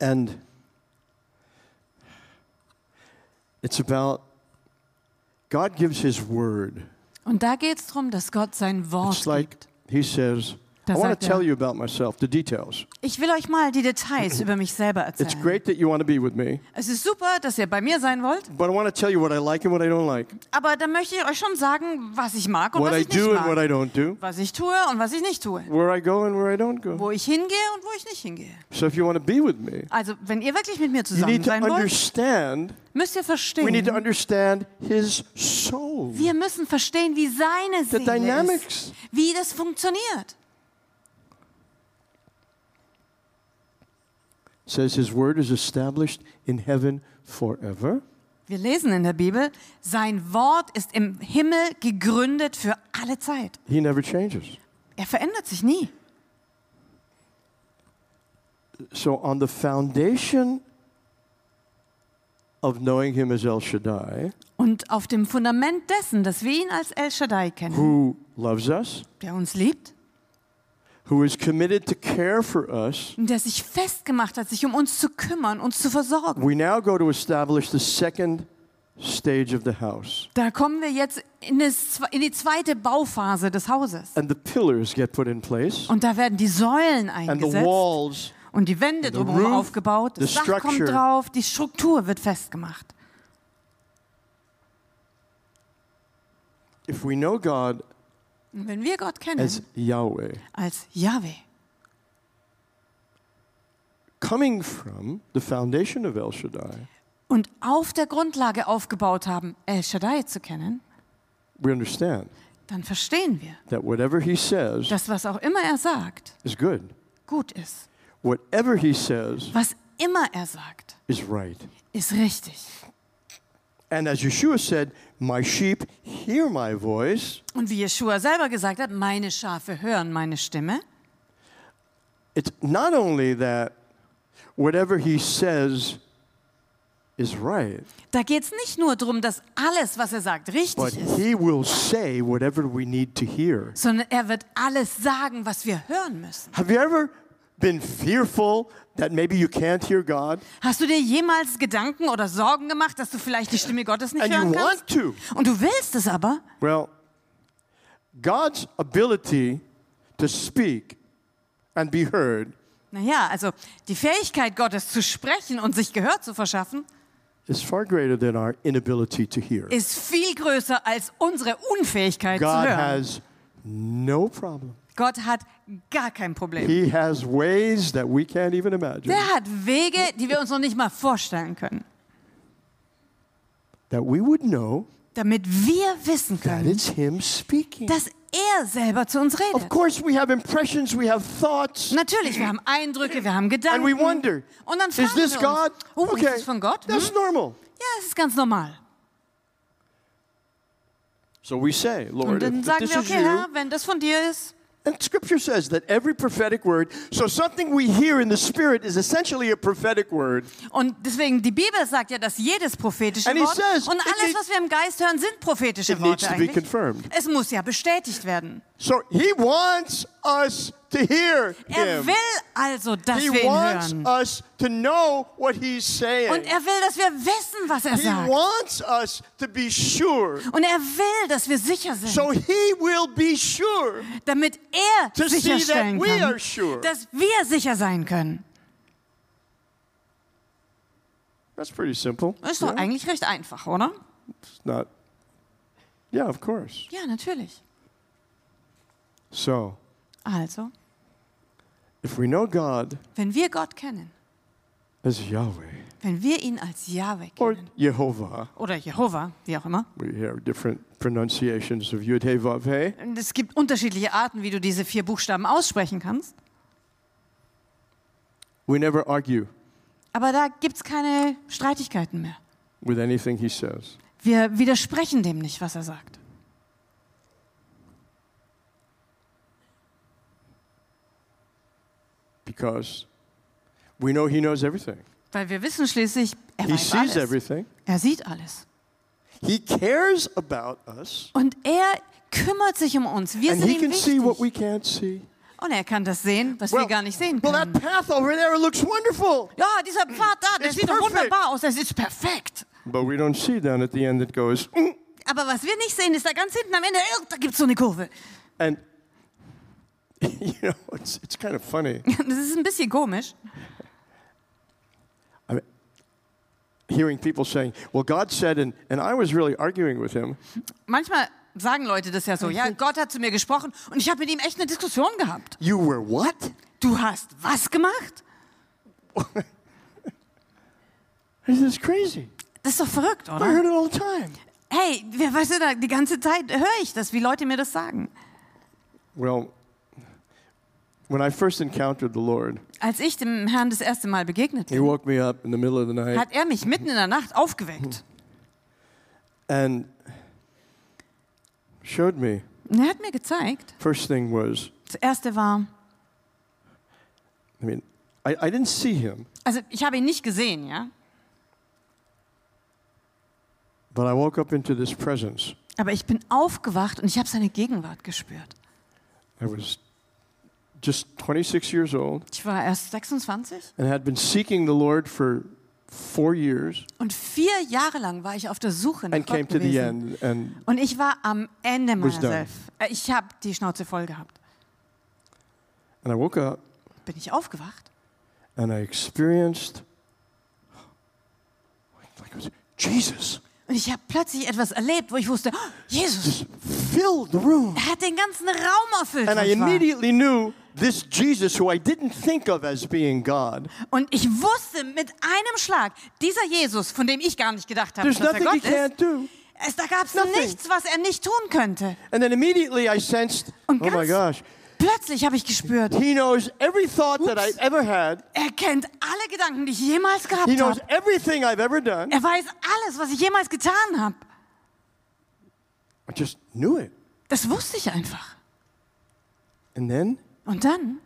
And it's about God gives his word. Und da geht es darum, dass Gott sein Wort It's like gibt. he says, I Da want sagt to tell you about myself, the details. Ich will euch mal die Details über mich selber It's erzählen. great that you want to be with me, Es ist super, dass ihr bei mir sein wollt, but I want to tell you what I like and what I don't like, aber da möchte ich euch schon sagen, was ich mag und what was I ich nicht do and what mag. I don't do, Was ich tue und was ich nicht tue. where I go and where I don't go. Wo ich hingehe und wo ich nicht hingehe. So if you want to be with me, Also, wenn ihr wirklich mit mir you zusammen need to sein wollt, understand, müsst ihr we need to verstehen, understand his soul, wir müssen verstehen, wie seine the Seele dynamics. ist, wie das funktioniert. Says his word is established in heaven forever. Wir lesen in der Bibel, sein Wort ist im Himmel gegründet für alle Zeit. He never changes. Er verändert sich nie. So on the foundation of knowing him as El Shaddai, Und auf dem Fundament dessen, dass wir ihn als El Shaddai kennen, who loves us, der uns liebt who is committed to care for us, der sich festgemacht hat, sich um uns zu kümmern, uns zu versorgen. we now go to establish the second stage of the house. Da kommen wir jetzt in, das, in die zweite Bauphase des Hauses. And the pillars get put in place, Und da werden die Säulen and the eingesetzt walls. und die Wände drumherum aufgebaut, das the Dach kommt drauf, die Struktur wird festgemacht. If we know God Und wenn wir Gott kennen as Yahweh, als Yahweh, coming from the foundation of El Shaddai, und auf der Grundlage aufgebaut haben, El Shaddai zu kennen, we understand dann verstehen wir, that whatever he says dass was auch immer er sagt, is good. gut ist. Whatever he says Was immer er sagt, is right. ist richtig. And as Yeshua said, My sheep hear my voice. Und wie Yeshua selber gesagt hat, meine Schafe hören meine Stimme. It's not only that whatever he says is right, Da geht es nicht nur darum, dass alles, was er sagt, but richtig ist, he will say whatever we need to hear. sondern er wird alles sagen, was wir hören müssen. Have you ever been fearful that maybe you can't hear God Hast du dir jemals Gedanken oder Sorgen gemacht, dass du vielleicht die Stimme Gottes nicht and you hören want kannst? to? Und du willst es aber? Well, God's ability to speak and be heard Naja, also die Fähigkeit Gottes zu sprechen und sich Gehör zu verschaffen, is far greater than our inability to hear. ist viel größer als unsere Unfähigkeit zu God hören. has no problem. Gott hat gar kein Problem. He has ways that we can't even imagine Der hat Wege, die wir uns noch nicht mal vorstellen können, that we would know damit wir wissen that können, it's Him speaking. dass er selber zu uns Of redet. course, we have impressions, we have thoughts, Natürlich, wir haben Eindrücke, wir haben and Gedanken. we wonder Und dann is fragen this wir uns, God? oh, Okay, ist das von Gott? Hm? that's normal. Ja, es ist ganz normal. So we say, Und Lord, dann if sagen wir, is okay, Herr, wenn das von dir ist, And scripture says that every prophetic word, so something we hear in the spirit is essentially a prophetic word. Und deswegen, die Bibel sagt ja, dass jedes prophetische Wort says, und alles, was wir im Geist hören, sind prophetische Worte to be eigentlich. confirmed. Es muss ja bestätigt werden. So he wants us to hear Er him. will also, dass He wir ihn wants hören. us to know what he's saying. Und er will, dass wir wissen, was er He sagt. wants us to be sure. Und er will, dass wir sicher sind, So he will be sure. damit er To see sicherstellen that we are kann, sure. dass wir sicher sein können. That's pretty simple. Das ist doch Yeah? eigentlich recht einfach, oder? It's not. Yeah, of course. Ja, natürlich. So, Also, if we know God wenn wir Gott kennen, as Yahweh wenn wir ihn als Yahweh or kennen, Jehovah, oder Jehova, wie auch immer, we have different pronunciations of Yud Vav es gibt unterschiedliche Arten, wie du diese vier Buchstaben aussprechen kannst, We never argue aber da gibt es keine Streitigkeiten mehr. with anything He says. Wir widersprechen dem nicht, was er sagt. Because we know He knows everything. Weil wir wissen schließlich, er He weiß sees alles. everything. Er sieht alles. He cares about us, Und er kümmert sich um uns. Wir and sind He ihm can see what we wichtig. can't see. Und er kann das sehen, was wir gar nicht sehen well, that können. path over there looks wonderful, Ja, dieser Pfad da, der It's sieht doch perfect. wunderbar aus. Das ist perfekt. but we don't see down at the end that goes, "Mm," Aber was wir nicht sehen, ist da ganz hinten am Ende, oh, da gibt es so eine Kurve. and you know it's it's kind of funny. Das ist ein bisschen komisch. I mean, hearing people saying, "Well, God said," and and I was really arguing with Him. Manchmal sagen Leute das ja so, ja, Gott hat zu mir gesprochen und ich habe mit ihm echt eine Diskussion gehabt. You were what? Du hast was gemacht? This is crazy. Das ist doch verrückt, I oder? heard it all the time. Hey, weißt du die ganze Zeit höre ich das, wie Leute mir das sagen. Well, when I first encountered the Lord, Als ich dem Herrn das erste Mal begegnet He bin, woke me up in the middle of the night, hat er mich mitten in der Nacht aufgeweckt. and showed me. Und er hat mir gezeigt, First thing was, das erste war, I mean, I, I didn't see Him, also ich habe ihn nicht gesehen, ja, but I woke up into this presence. aber ich bin aufgewacht und ich habe seine Gegenwart gespürt. I was just 26 years old. Ich war erst 26 and had been seeking the Lord for four years. Und vier Jahre lang war ich auf der Suche nach and came Gott to the end. And Und ich war am Ende meiner selbst. Äh, Ich habe die Schnauze voll gehabt. and I woke up. Bin ich aufgewacht? And I experienced like it was Jesus und ich habe plötzlich etwas erlebt, wo ich wusste, oh, Jesus, filled the room. er hat den ganzen Raum erfüllt. And I immediately knew this Jesus, who I didn't think of as being God, Und ich wusste mit einem Schlag, dieser Jesus, von dem ich gar nicht gedacht habe, there's dass er Gott ist, can't do. es, da gab es Nothing. nichts, was er nicht tun könnte. And then immediately I sensed, Und oh my gosh, Plötzlich habe ich gespürt, he knows every thought that. I've ever had. er kennt alle Gedanken, die ich jemals gehabt He knows habe. everything I've ever done. Er weiß alles, was ich jemals getan habe. I just knew it. Das wusste ich einfach. And then Und dann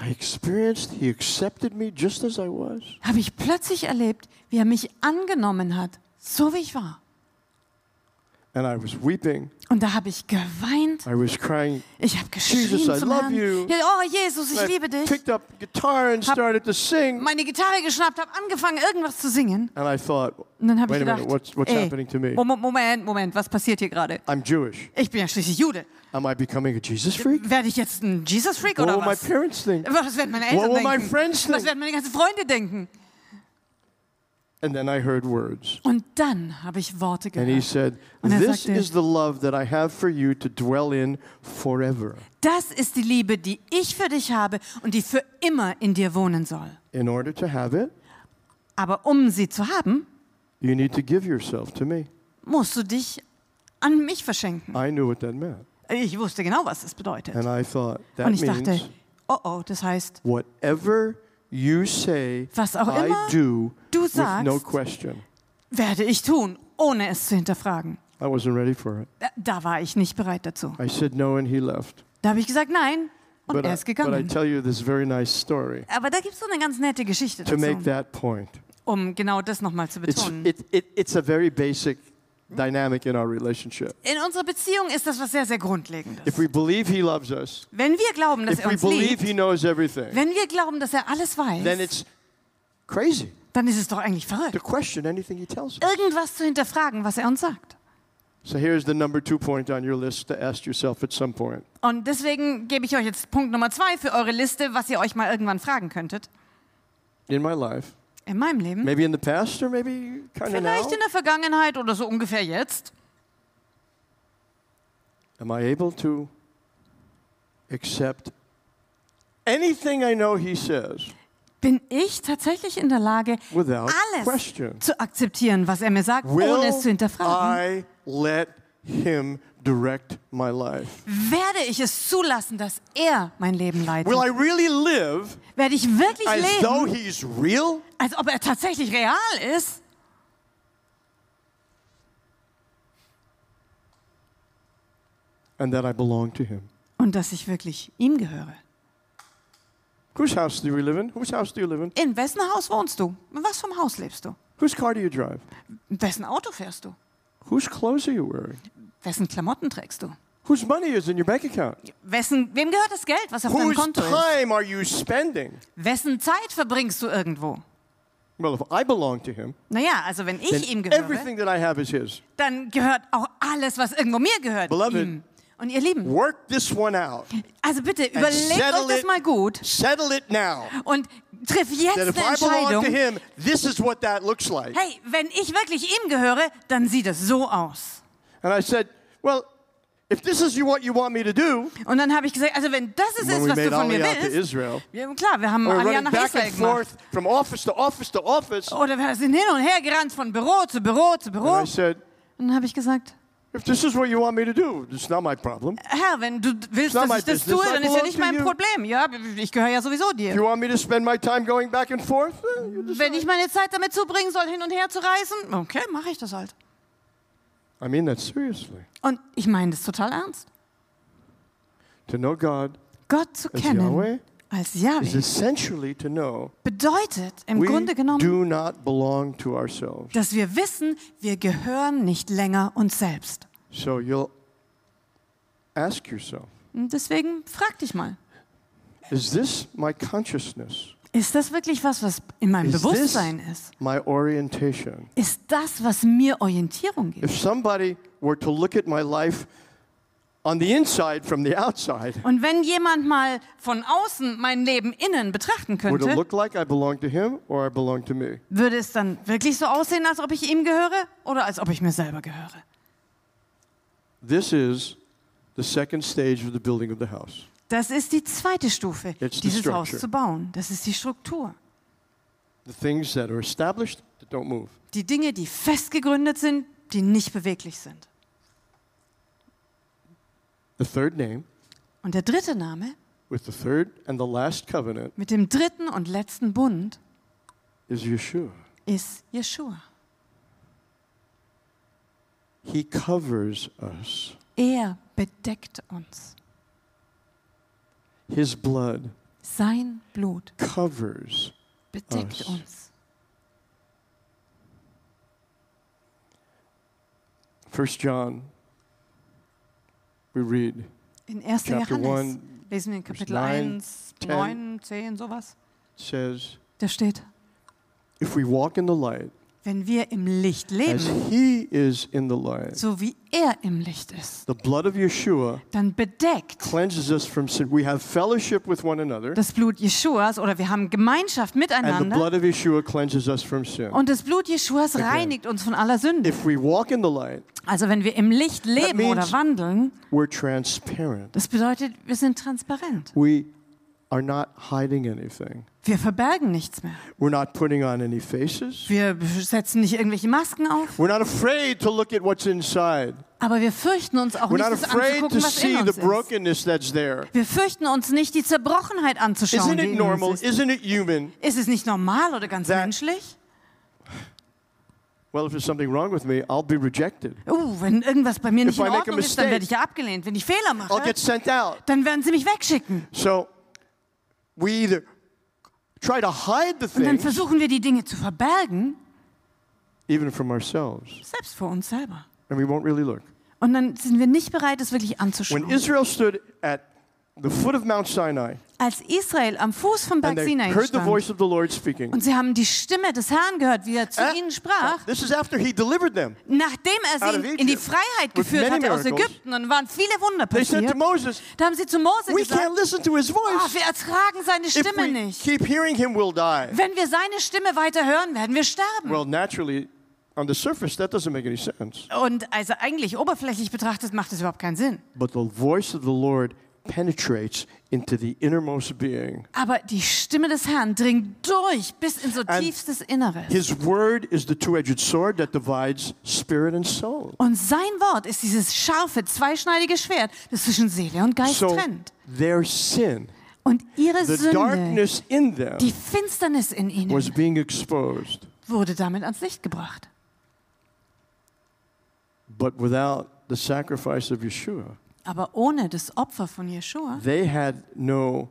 I experienced he accepted me just as I was. habe ich plötzlich erlebt, wie er mich angenommen hat, so wie ich war. And I was weeping. Und da habe ich geweint, I was crying. ich habe geschrien Jesus, I zum love Herrn. oh Jesus, ich liebe dich. picked up guitar and started to sing. Meine Gitarre geschnappt, habe angefangen, irgendwas zu singen. And I thought, Und dann habe wait ich a gedacht, minute, what's, what's ey, happening to me? Mo- Moment, Moment, was passiert hier gerade? I'm Jewish. Ich bin ja schließlich Jude. Am I becoming a Jesus freak? Werde ich jetzt ein Jesus-Freak What oder will my was? parents think? Was werden meine What Eltern will my denken? friends Was think? werden meine ganzen Freunde denken? And then I heard words. Und dann habe ich Worte And he gehört. said, Und er This sagte- is the love that I have for you to dwell in forever. Das ist die Liebe, die ich für dich habe und die für immer in dir wohnen soll. In order to have it, Aber um sie zu haben, you need to give yourself to me. musst du dich an mich verschenken. I knew what that meant. Ich wusste genau, was das bedeutet. And I thought, that Und ich dachte, means oh oh, das heißt, whatever you say, Was auch I immer do du no sagst. question. werde ich tun, ohne es zu hinterfragen. I wasn't ready for it. Da- Da war ich nicht bereit dazu. I said no, and he left. Da habe ich gesagt, nein. Und But er I, ist but I gegangen. tell you this very nice story Aber da gibt es so eine ganz nette Geschichte to make dazu, that point. um genau das nochmal zu It's, betonen. it, it, it's a very basic dynamic in our relationship. In unserer Beziehung ist das was sehr, sehr Grundlegendes. If we believe He loves us, Wenn wir glauben, dass if er we uns believe liebt, He knows everything, wenn wir glauben, dass er alles then weiß, it's crazy dann ist es doch eigentlich to verrückt, question anything He tells us. irgendwas zu hinterfragen, was er uns sagt. So here's the number two point on your list to ask yourself at some point. Und deswegen gebe ich euch jetzt Punkt Nummer zwei für eure Liste, was ihr euch mal irgendwann fragen könntet. In my life, In meinem Leben. maybe in the past or maybe kind of now, Vielleicht in der Vergangenheit oder so ungefähr jetzt. am I able to accept anything I know He says Bin ich tatsächlich in der Lage, without alles question? zu akzeptieren, was er mir sagt, Will ohne es zu hinterfragen? I let Him direct my life? Werde ich es zulassen, dass er mein Leben leitet? Will I really live Werde ich wirklich as though leben, He's real? als ob er tatsächlich real ist? and that I belong to Him? Und dass ich wirklich ihm gehöre? Whose house do we live in? Whose house do you live in? In wessen Haus wohnst du? In was vom Haus lebst du? Whose car do you drive? In wessen Auto fährst du? Whose clothes are you wearing? Wessen Klamotten trägst du? Whose money is in your bank account? Wessen, wem gehört das Geld, was auf deinem Whose Konto ist? time are you spending? Wessen Zeit verbringst du irgendwo? Well, if I belong to Him, Naja, also wenn ich ihm gehöre, everything that I have is His. dann gehört auch alles, was irgendwo mir gehört, Beloved. ihm. Und ihr Lieben, Work this one out. also bitte überlegt euch das mal gut Settle it now. und triff jetzt That if eine I belong to Entscheidung. Him, this is what that looks like. Hey, wenn ich wirklich ihm gehöre, dann sieht es so aus. And I said, well, if this is what you want me to do, Und dann habe ich gesagt, also wenn das es ist, was du von mir willst, Israel, ja, klar, wir haben Aliyah nach back Israel and gemacht. from office to office to office. Oder wir sind hin und her gerannt von Büro zu Büro zu Büro. Said, Und dann habe ich gesagt, if this is what you want me to do, it's not my problem. Herr, wenn du willst, dass ich das tue, dann ist ja nicht mein. Problem. Ja, ich gehöre ja sowieso dir. you want me to spend my time going back and forth, eh. Wenn ich meine Zeit damit zubringen soll, hin und her zu reisen, okay, mache ich das halt. I mean that seriously. Und ich meine das total ernst. To know God Gott zu as kennen Yahweh als is Yahweh essentially to know bedeutet im we Grunde genommen, do not belong to ourselves. dass wir wissen, wir gehören nicht länger uns selbst. So you'll ask yourself, Und deswegen frag dich mal, is this my consciousness? Ist das wirklich was, was in meinem Is Bewusstsein ist? my orientation? Ist das, was mir Orientierung gibt? If somebody were to look at my life on the inside from the outside, Und wenn jemand mal von außen mein Leben innen betrachten would it könnte, look like I belong to him or I belong to me? würde es dann wirklich so aussehen, als ob ich ihm gehöre oder als ob ich mir selber gehöre? This is the second stage of the building of the house. Das ist die zweite Stufe, It's dieses Haus zu bauen. Das ist die Struktur. The things that are established that don't move. Die Dinge, die fest gegründet sind, die nicht beweglich sind. The third name Und der dritte Name with the third and the last covenant mit dem dritten und letzten Bund is Yeshua. ist Jeshua. He covers us. Er bedeckt uns. His blood Sein Blut covers. bedeckt Us. uns. 1 John, we read In 1. chapter Johannes 1 lesen wir in Kapitel 9, 1, 10. 9, 10, sowas. says, Da steht, If we walk in the light, wenn wir im Licht as leben, He is in the light, so wie er im Licht ist, the blood of Yeshua dann bedeckt cleanses us from sin. We have fellowship with one another, das Blut Jeschuas oder wir haben Gemeinschaft and the miteinander blood of Yeshua cleanses us from sin. und das Blut Jeschuas reinigt uns von aller Sünde. If we walk in the light, Also wenn wir im Licht leben oder wandeln, das bedeutet, wir sind transparent. We are not hiding anything. Wir verbergen nichts mehr. We're not putting on any faces. Wir setzen nicht irgendwelche Masken auf, We're not afraid to look at what's inside. aber wir fürchten uns auch We're nicht, not das afraid anzugucken, to was in see the uns ist. brokenness that's there. Wir fürchten uns nicht, die Zerbrochenheit anzuschauen, Isn't die it in normal? ist. Isn't it human Ist es nicht normal oder ganz menschlich? well, if there's something wrong with me, I'll be rejected. Uh, wenn irgendwas bei mir nicht If in Ordnung ist, dann mistake, werde ich ja abgelehnt. Wenn ich Fehler I'll mache, get sent out. dann werden sie mich wegschicken. So we either try to hide the Und dann things, versuchen wir die Dinge zu verbergen, even from ourselves, selbst vor uns selber. and we won't really look. Und dann sind wir nicht bereit, es wirklich When anzuschauen. Israel stood at the foot of Mount Sinai Als Israel am Fuß vom and Berg Sinai heard the stand voice of the Lord speaking, und sie haben die Stimme des Herrn gehört, wie er zu ihnen sprach, this is after he delivered them. nachdem er sie in die Freiheit geführt hatte aus miracles, Ägypten und waren viele Wunder They said to passiert, Moses, da haben sie zu Mose We gesagt, can't listen to his "Ah, voice. wir ertragen seine Stimme nicht. keep hearing him, we'll die. Wenn wir seine Stimme weiter hören, werden wir sterben. Well, naturally, on the surface, that doesn't make any sense. Und also eigentlich oberflächlich betrachtet macht es überhaupt keinen Sinn. But the voice of the Lord penetrates into the innermost being. Aber die Stimme des Herrn dringt durch bis in so And tiefstes Inneres. His word is the two edged sword that divides spirit and soul. Und sein Wort ist dieses scharfe, zweischneidige Schwert, das zwischen Seele und Geist So trennt. their sin, Und ihre the Sünde, darkness in them, die Finsternis in was ihnen, being exposed. wurde damit ans Licht gebracht. But without the sacrifice of Yeshua, Aber ohne das Opfer von Jeshua, they had no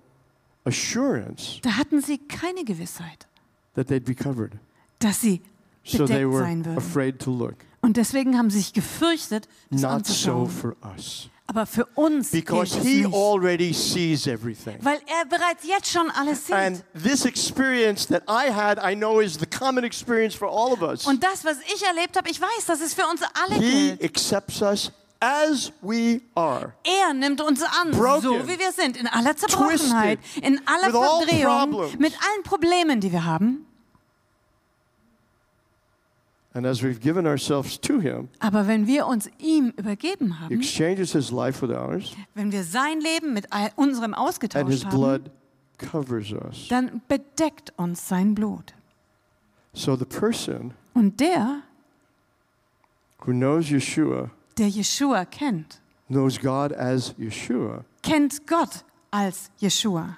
assurance da hatten sie keine Gewissheit, that they'd be covered. dass sie So they bedeckt were sein würden. afraid to look. Und deswegen haben sie sich gefürchtet, das Not so anzuschauen. for us. Aber für uns gilt Because es he nicht, already sees everything. weil er bereits jetzt schon alles sieht. And this experience that I had, I know is the common experience for all of us. Und das, was ich erlebt habe, ich weiß, dass es für uns alle He gilt. accepts us as we are. Er nimmt uns an, Broken, so wie wir sind, in aller Zerbrochenheit, in aller Verdrehung, mit allen Problemen, die wir haben. And as we've given ourselves to him, Aber wenn wir uns ihm übergeben haben, exchanges his life with ours, wenn wir sein Leben mit unserem and his ausgetauscht haben, blood covers us. dann bedeckt uns sein Blut. So the person Und der, who knows Yeshua der Jeshua kennt, knows God as Yeshua. kennt Gott als Jeshua.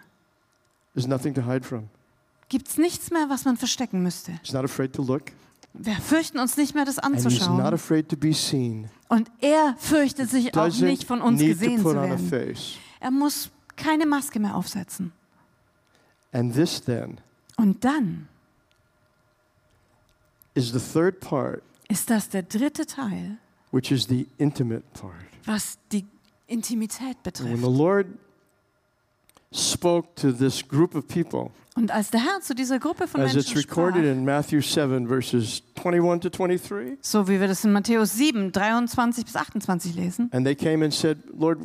There's nothing to hide from. Gibt es nichts mehr, was man verstecken müsste. He's not afraid to look, Wir fürchten uns nicht mehr, das and he's not anzuschauen. afraid to be seen. Und er fürchtet sich auch nicht, von uns gesehen zu werden. Er muss keine Maske mehr aufsetzen. And this then Und dann is the third part, ist das der dritte Teil, which is the intimate part. was die Intimität And when betrifft. the Lord spoke to this group of people, Und als der Herr zu dieser Gruppe von as it's Menschen sprach, recorded in Matthew 7, verses 21 to 23, so wie wir das in Matthäus 7, 23 bis 28 lesen, and they came and said, Lord,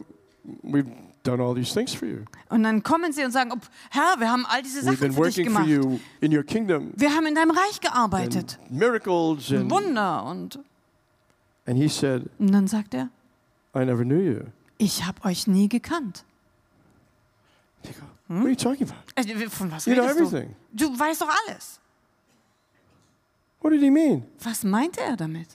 we've done all these things for you. und dann kommen sie und sagen, "Oh, Herr, wir haben all diese Sachen für dich gemacht. you in your kingdom, Wir haben in deinem Reich gearbeitet. and miracles, and, Wunder. Und, and he said, und dann sagt er, I never knew you. ich habe euch nie gekannt. They go, What are you talking about? Äh, Von was You know redest du? everything. Du weißt doch alles. What did he mean? Was meinte er damit?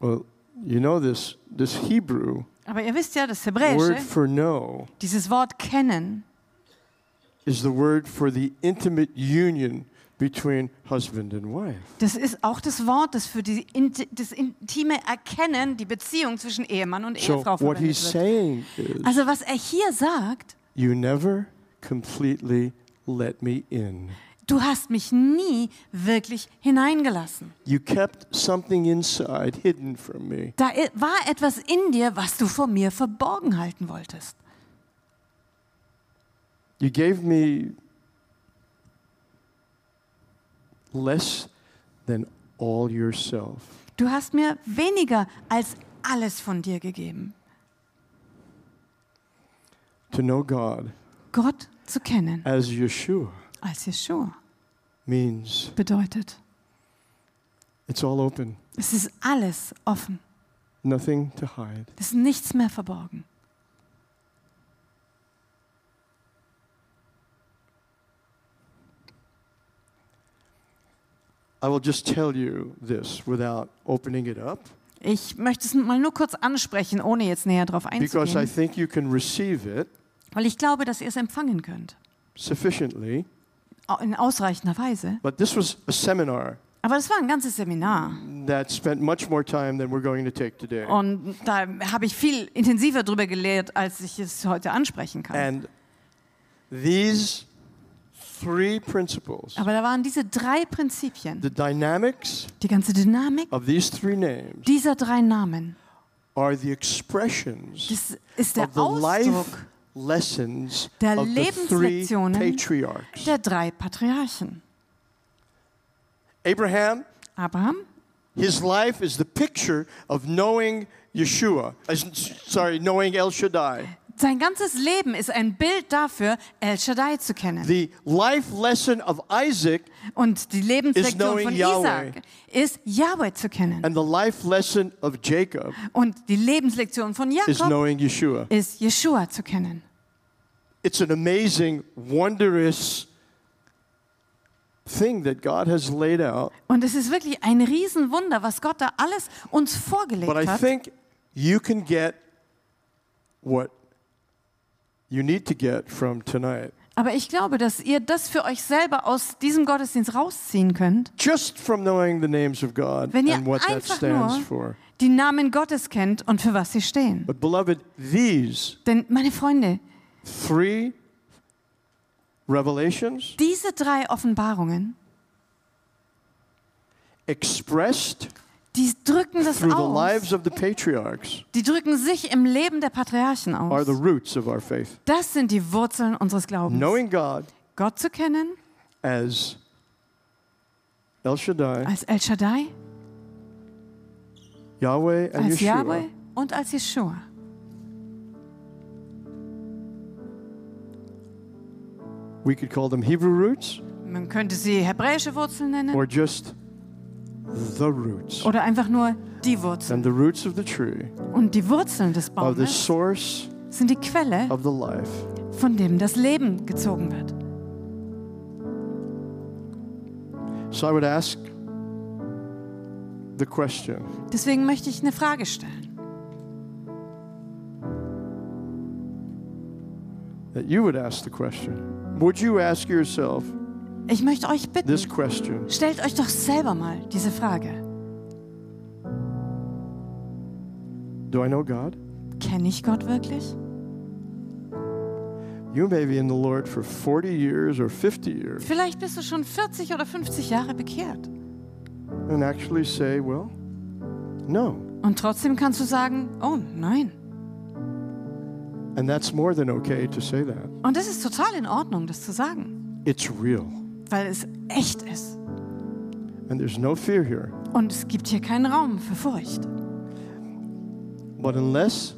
Well, you know this this Hebrew Aber ihr wisst ja, das word Hebräische, for know dieses Wort kennen, is the word for the intimate union between husband and wife. das ist auch das Wort, das für die, das intime Erkennen, die Beziehung zwischen Ehemann und So Ehefrau what he's wird. saying is Also was er hier sagt, you never completely let me in. du hast mich nie wirklich hineingelassen. You kept something inside hidden from me. Da war etwas in dir, was du vor mir verborgen halten wolltest. You gave me less than all yourself. Du hast mir weniger als alles von dir gegeben. To know God Gott zu kennen as Yeshua als Jeshua means bedeutet, it's all open, es ist alles offen. nothing to hide. Es ist nichts mehr verborgen. I will just tell you this without opening it up Ich möchte es mal nur kurz ansprechen, ohne jetzt näher darauf because I einzugehen, think you can receive it weil ich glaube, dass ihr es empfangen könnt. In ausreichender Weise. But this was a seminar Aber das war ein ganzes Seminar. that spent much more time than we're going to take today. Und da habe ich viel intensiver drüber gelehrt, als ich es heute ansprechen kann. And these three principles, Aber da waren diese drei Prinzipien, the dynamics die ganze Dynamik of these three names, dieser drei Namen. are the expressions Das ist der of the life lessons der of the three patriarchs. der drei Patriarchen. Abraham, Abraham, his life is the picture of knowing Yeshua. Sorry, knowing El Shaddai. Sein ganzes Leben ist ein Bild dafür, El Shaddai zu kennen. The life lesson of Isaac Und die Lebenslektion von Yahweh. Isaac ist, Yahweh zu kennen. and the life lesson of Jacob Und die Lebenslektion von is Jakob Yeshua. ist, Jeshua zu kennen. It's an amazing, wondrous thing that God has laid out. Und es ist wirklich ein Riesenwunder, was Gott da alles uns vorgelegt But I hat. think you can get what you need to get from tonight. Aber ich glaube, dass ihr das für euch selber aus diesem Gottesdienst rausziehen könnt, Just from knowing the names of God wenn ihr and what that stands nur for. die Namen Gottes kennt und für was sie stehen. But beloved, these Denn, meine Freunde, three revelations diese drei Offenbarungen, expressed die drücken das through the aus. lives of the patriarchs Die drücken sich im Leben der Patriarchen are aus. the roots of our faith. Das sind die Wurzeln unseres Glaubens. Knowing God Gott zu kennen as El Shaddai, als El Shaddai, Yahweh, and als Yeshua. Yahweh und als Yeshua. We could call them Hebrew roots Man könnte sie hebräische Wurzeln nennen or just the roots. oder einfach nur die Wurzeln. And the roots of the tree Und die Wurzeln des the Baumes source sind die Quelle, of the life. von dem das Leben gezogen wird. So I would ask the question Deswegen möchte ich eine Frage stellen. that you would ask the question. Would you ask yourself Ich möchte euch bitten, stellt euch doch selber mal diese Frage. Do I know God? Kenne ich Gott wirklich? You may be in the Lord for 40 years or 50 years Vielleicht bist du schon 40 oder 50 Jahre bekehrt. and actually say, well, no. Und trotzdem kannst du sagen, oh nein. And that's more than okay to say that. Und das ist total in Ordnung, das zu sagen, It's real. Weil es echt ist. And there's no fear here. Und es gibt hier keinen Raum für Furcht. But unless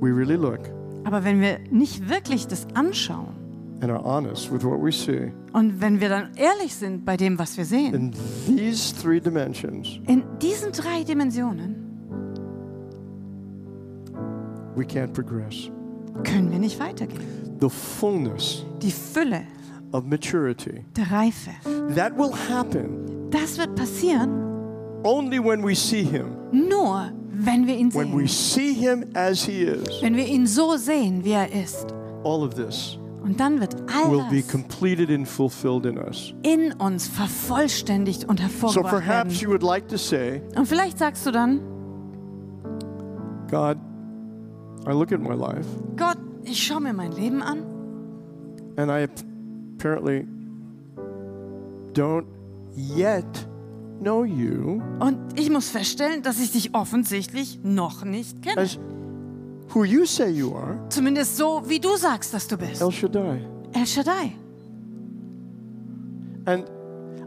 we really look Aber wenn wir nicht wirklich das anschauen and are honest with what we see, und wenn wir dann ehrlich sind bei dem, was wir sehen, in these three dimensions, in diesen drei Dimensionen we can't progress. können wir nicht weitergehen. The fullness Die Fülle of maturity. der Reife, That will happen das wird passieren only when we see Him. nur, wenn wir ihn When we sehen. see Him as He is, Wenn wir ihn so sehen, wie er ist. all of this Und dann wird will all be das completed and fulfilled in us. in uns vervollständigt und So hervorgebracht perhaps werden. you would like to say, Und vielleicht sagst du dann, God, I look at my life Gott, ich schaue mir mein Leben an and I apparently don't yet know you und ich muss feststellen, dass ich dich offensichtlich noch nicht kenne. as who you say you are, Zumindest so, wie du sagst, dass du bist. El Shaddai. El Shaddai. And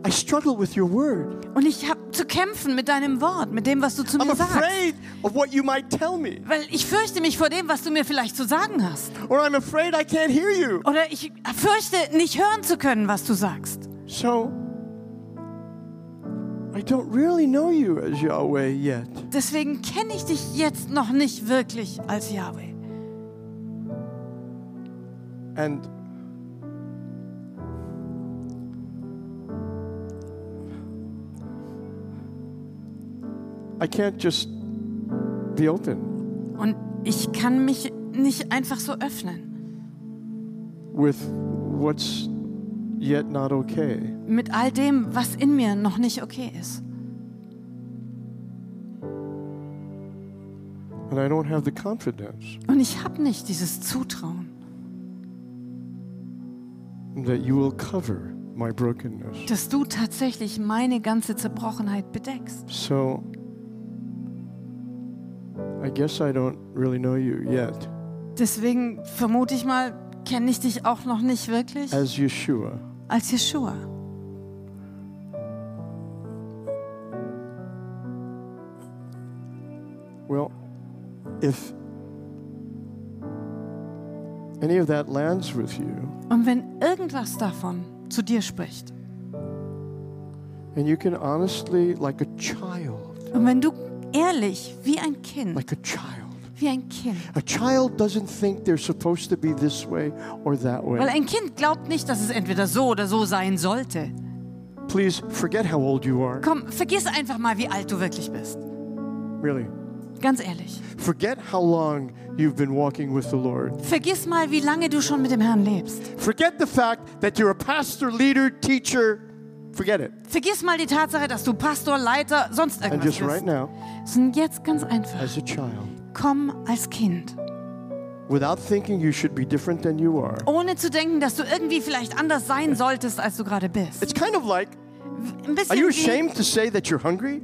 I struggle with your word. Und ich habe zu kämpfen mit deinem Wort, mit dem, was du zu I'm mir sagst. afraid of what you might tell me, Weil ich fürchte mich vor dem, was du mir vielleicht zu sagen hast. or I'm afraid I can't hear you. Oder ich fürchte, nicht hören zu können, was du sagst. So I don't really know you as Yahweh yet. Deswegen kenne ich dich jetzt noch nicht wirklich als Yahweh. And I can't just be open Und ich kann mich nicht einfach so öffnen with what's yet not okay. mit all dem, was in mir noch nicht okay ist. And I don't have the confidence Und ich habe nicht dieses Zutrauen, that you will cover my brokenness. dass du tatsächlich meine ganze Zerbrochenheit bedeckst. So I guess I don't really know you yet Deswegen vermute ich mal, kenne ich dich auch noch nicht wirklich as Yeshua. als Jeshua. Well, if any of that lands with you, Und wenn irgendwas davon zu dir spricht and you can honestly, like a child, und wenn du ehrlich wie ein Kind, like a child, wie ein Kind, a child doesn't think they're supposed to be this way or that weil way. ein Kind glaubt nicht, dass es entweder so oder so sein sollte. Please forget how old you are. Komm, vergiss einfach mal, wie alt du wirklich bist. Really. Ganz ehrlich. Forget how long you've been walking with the Lord. Vergiss mal, wie lange du schon mit dem Herrn lebst. Forget the fact that you're a pastor, leader, teacher. Forget it. Vergiss mal die Tatsache, dass du Pastor, Leiter, sonst And irgendwas just right bist. now, Sondern jetzt ganz einfach. as a child, Komm als Kind. without thinking you should be different than you are. Ohne zu denken, dass du irgendwie vielleicht anders sein solltest, als du gerade bist. It's kind of like, Ein are you ashamed to say that you're hungry?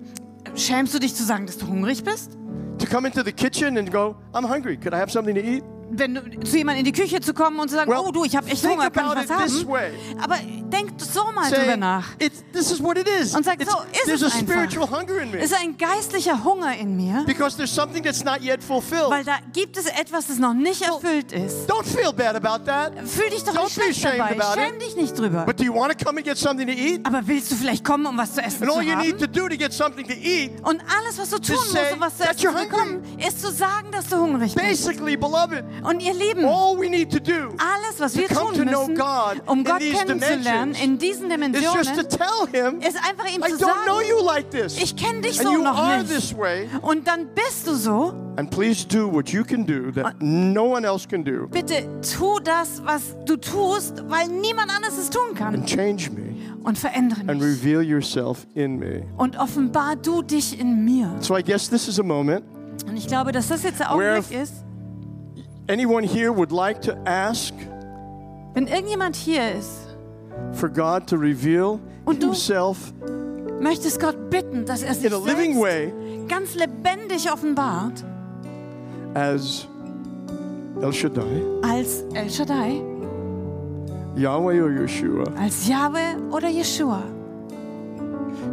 schämst du dich zu sagen, dass du hungrig bist? To come into the kitchen and go, I'm hungry. Could I have something to eat? Wenn du zu jemandem in die Küche zu kommen und zu sagen, Well, oh du, ich habe echt Hunger, kann ich was haben? way. Aber denk so mal drüber Say, nach. this is what it is. Und sag, It's- so ist there's es a einfach. spiritual hunger in me. Es ist ein geistlicher Hunger in mir, Because there's something that's not yet fulfilled. weil da gibt es etwas, das noch nicht erfüllt ist. Don't feel bad about that. Fühl dich doch Don't nicht be schlecht ashamed dabei. about Schäm it. dich nicht drüber. But do you want to come and get something to eat? Aber willst du vielleicht kommen, um was zu essen And zu all you need to do to get something to eat, Und alles, was du tun musst, say um was zu essen zu bekommen, ist zu sagen, dass du hungrig bist. basically, beloved, Und ihr Lieben, all we need to do alles, was wir tun müssen, God um Gott kennenzulernen, dimensions in diesen is just to Dimensionen, tell Him, ist einfach ihm I zu don't know sagen, you like this. ich kenne dich And so you noch are nicht. this way. Und dann bist du so. And please do what you can do that no one else can do Bitte tu das, was du tust, weil niemand anderes es tun kann. and change me Und verändere and mich. reveal yourself in me. Und offenbar du dich in mir. So I guess this is a moment Und ich glaube, dass das jetzt der Augenblick ist, anyone here would like to ask wenn irgendjemand hier ist, for God to reveal Und Himself möchtest Gott bitten, dass er sich in a living way ganz lebendig offenbart as El Shaddai, als El Shaddai, Yahweh or Yeshua, als Yahweh oder Yeshua.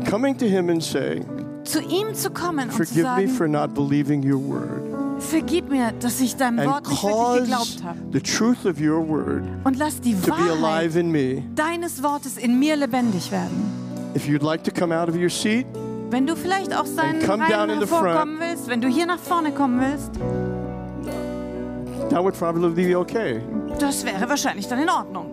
coming to Him and saying, Zu ihm zu kommen und zu Forgive me sagen, for not believing your word. Vergib mir, dass ich deinem And Wort nicht wirklich cause geglaubt habe. the truth of your word Und lass die to be alive Wahrheit in me. deines Wortes in mir lebendig werden. If you'd like to come out of your seat, Wenn du vielleicht aus seinen come down Reihen in the hervorkommen willst, wenn du hier nach vorne kommen willst, that would probably be okay. das wäre wahrscheinlich dann in Ordnung.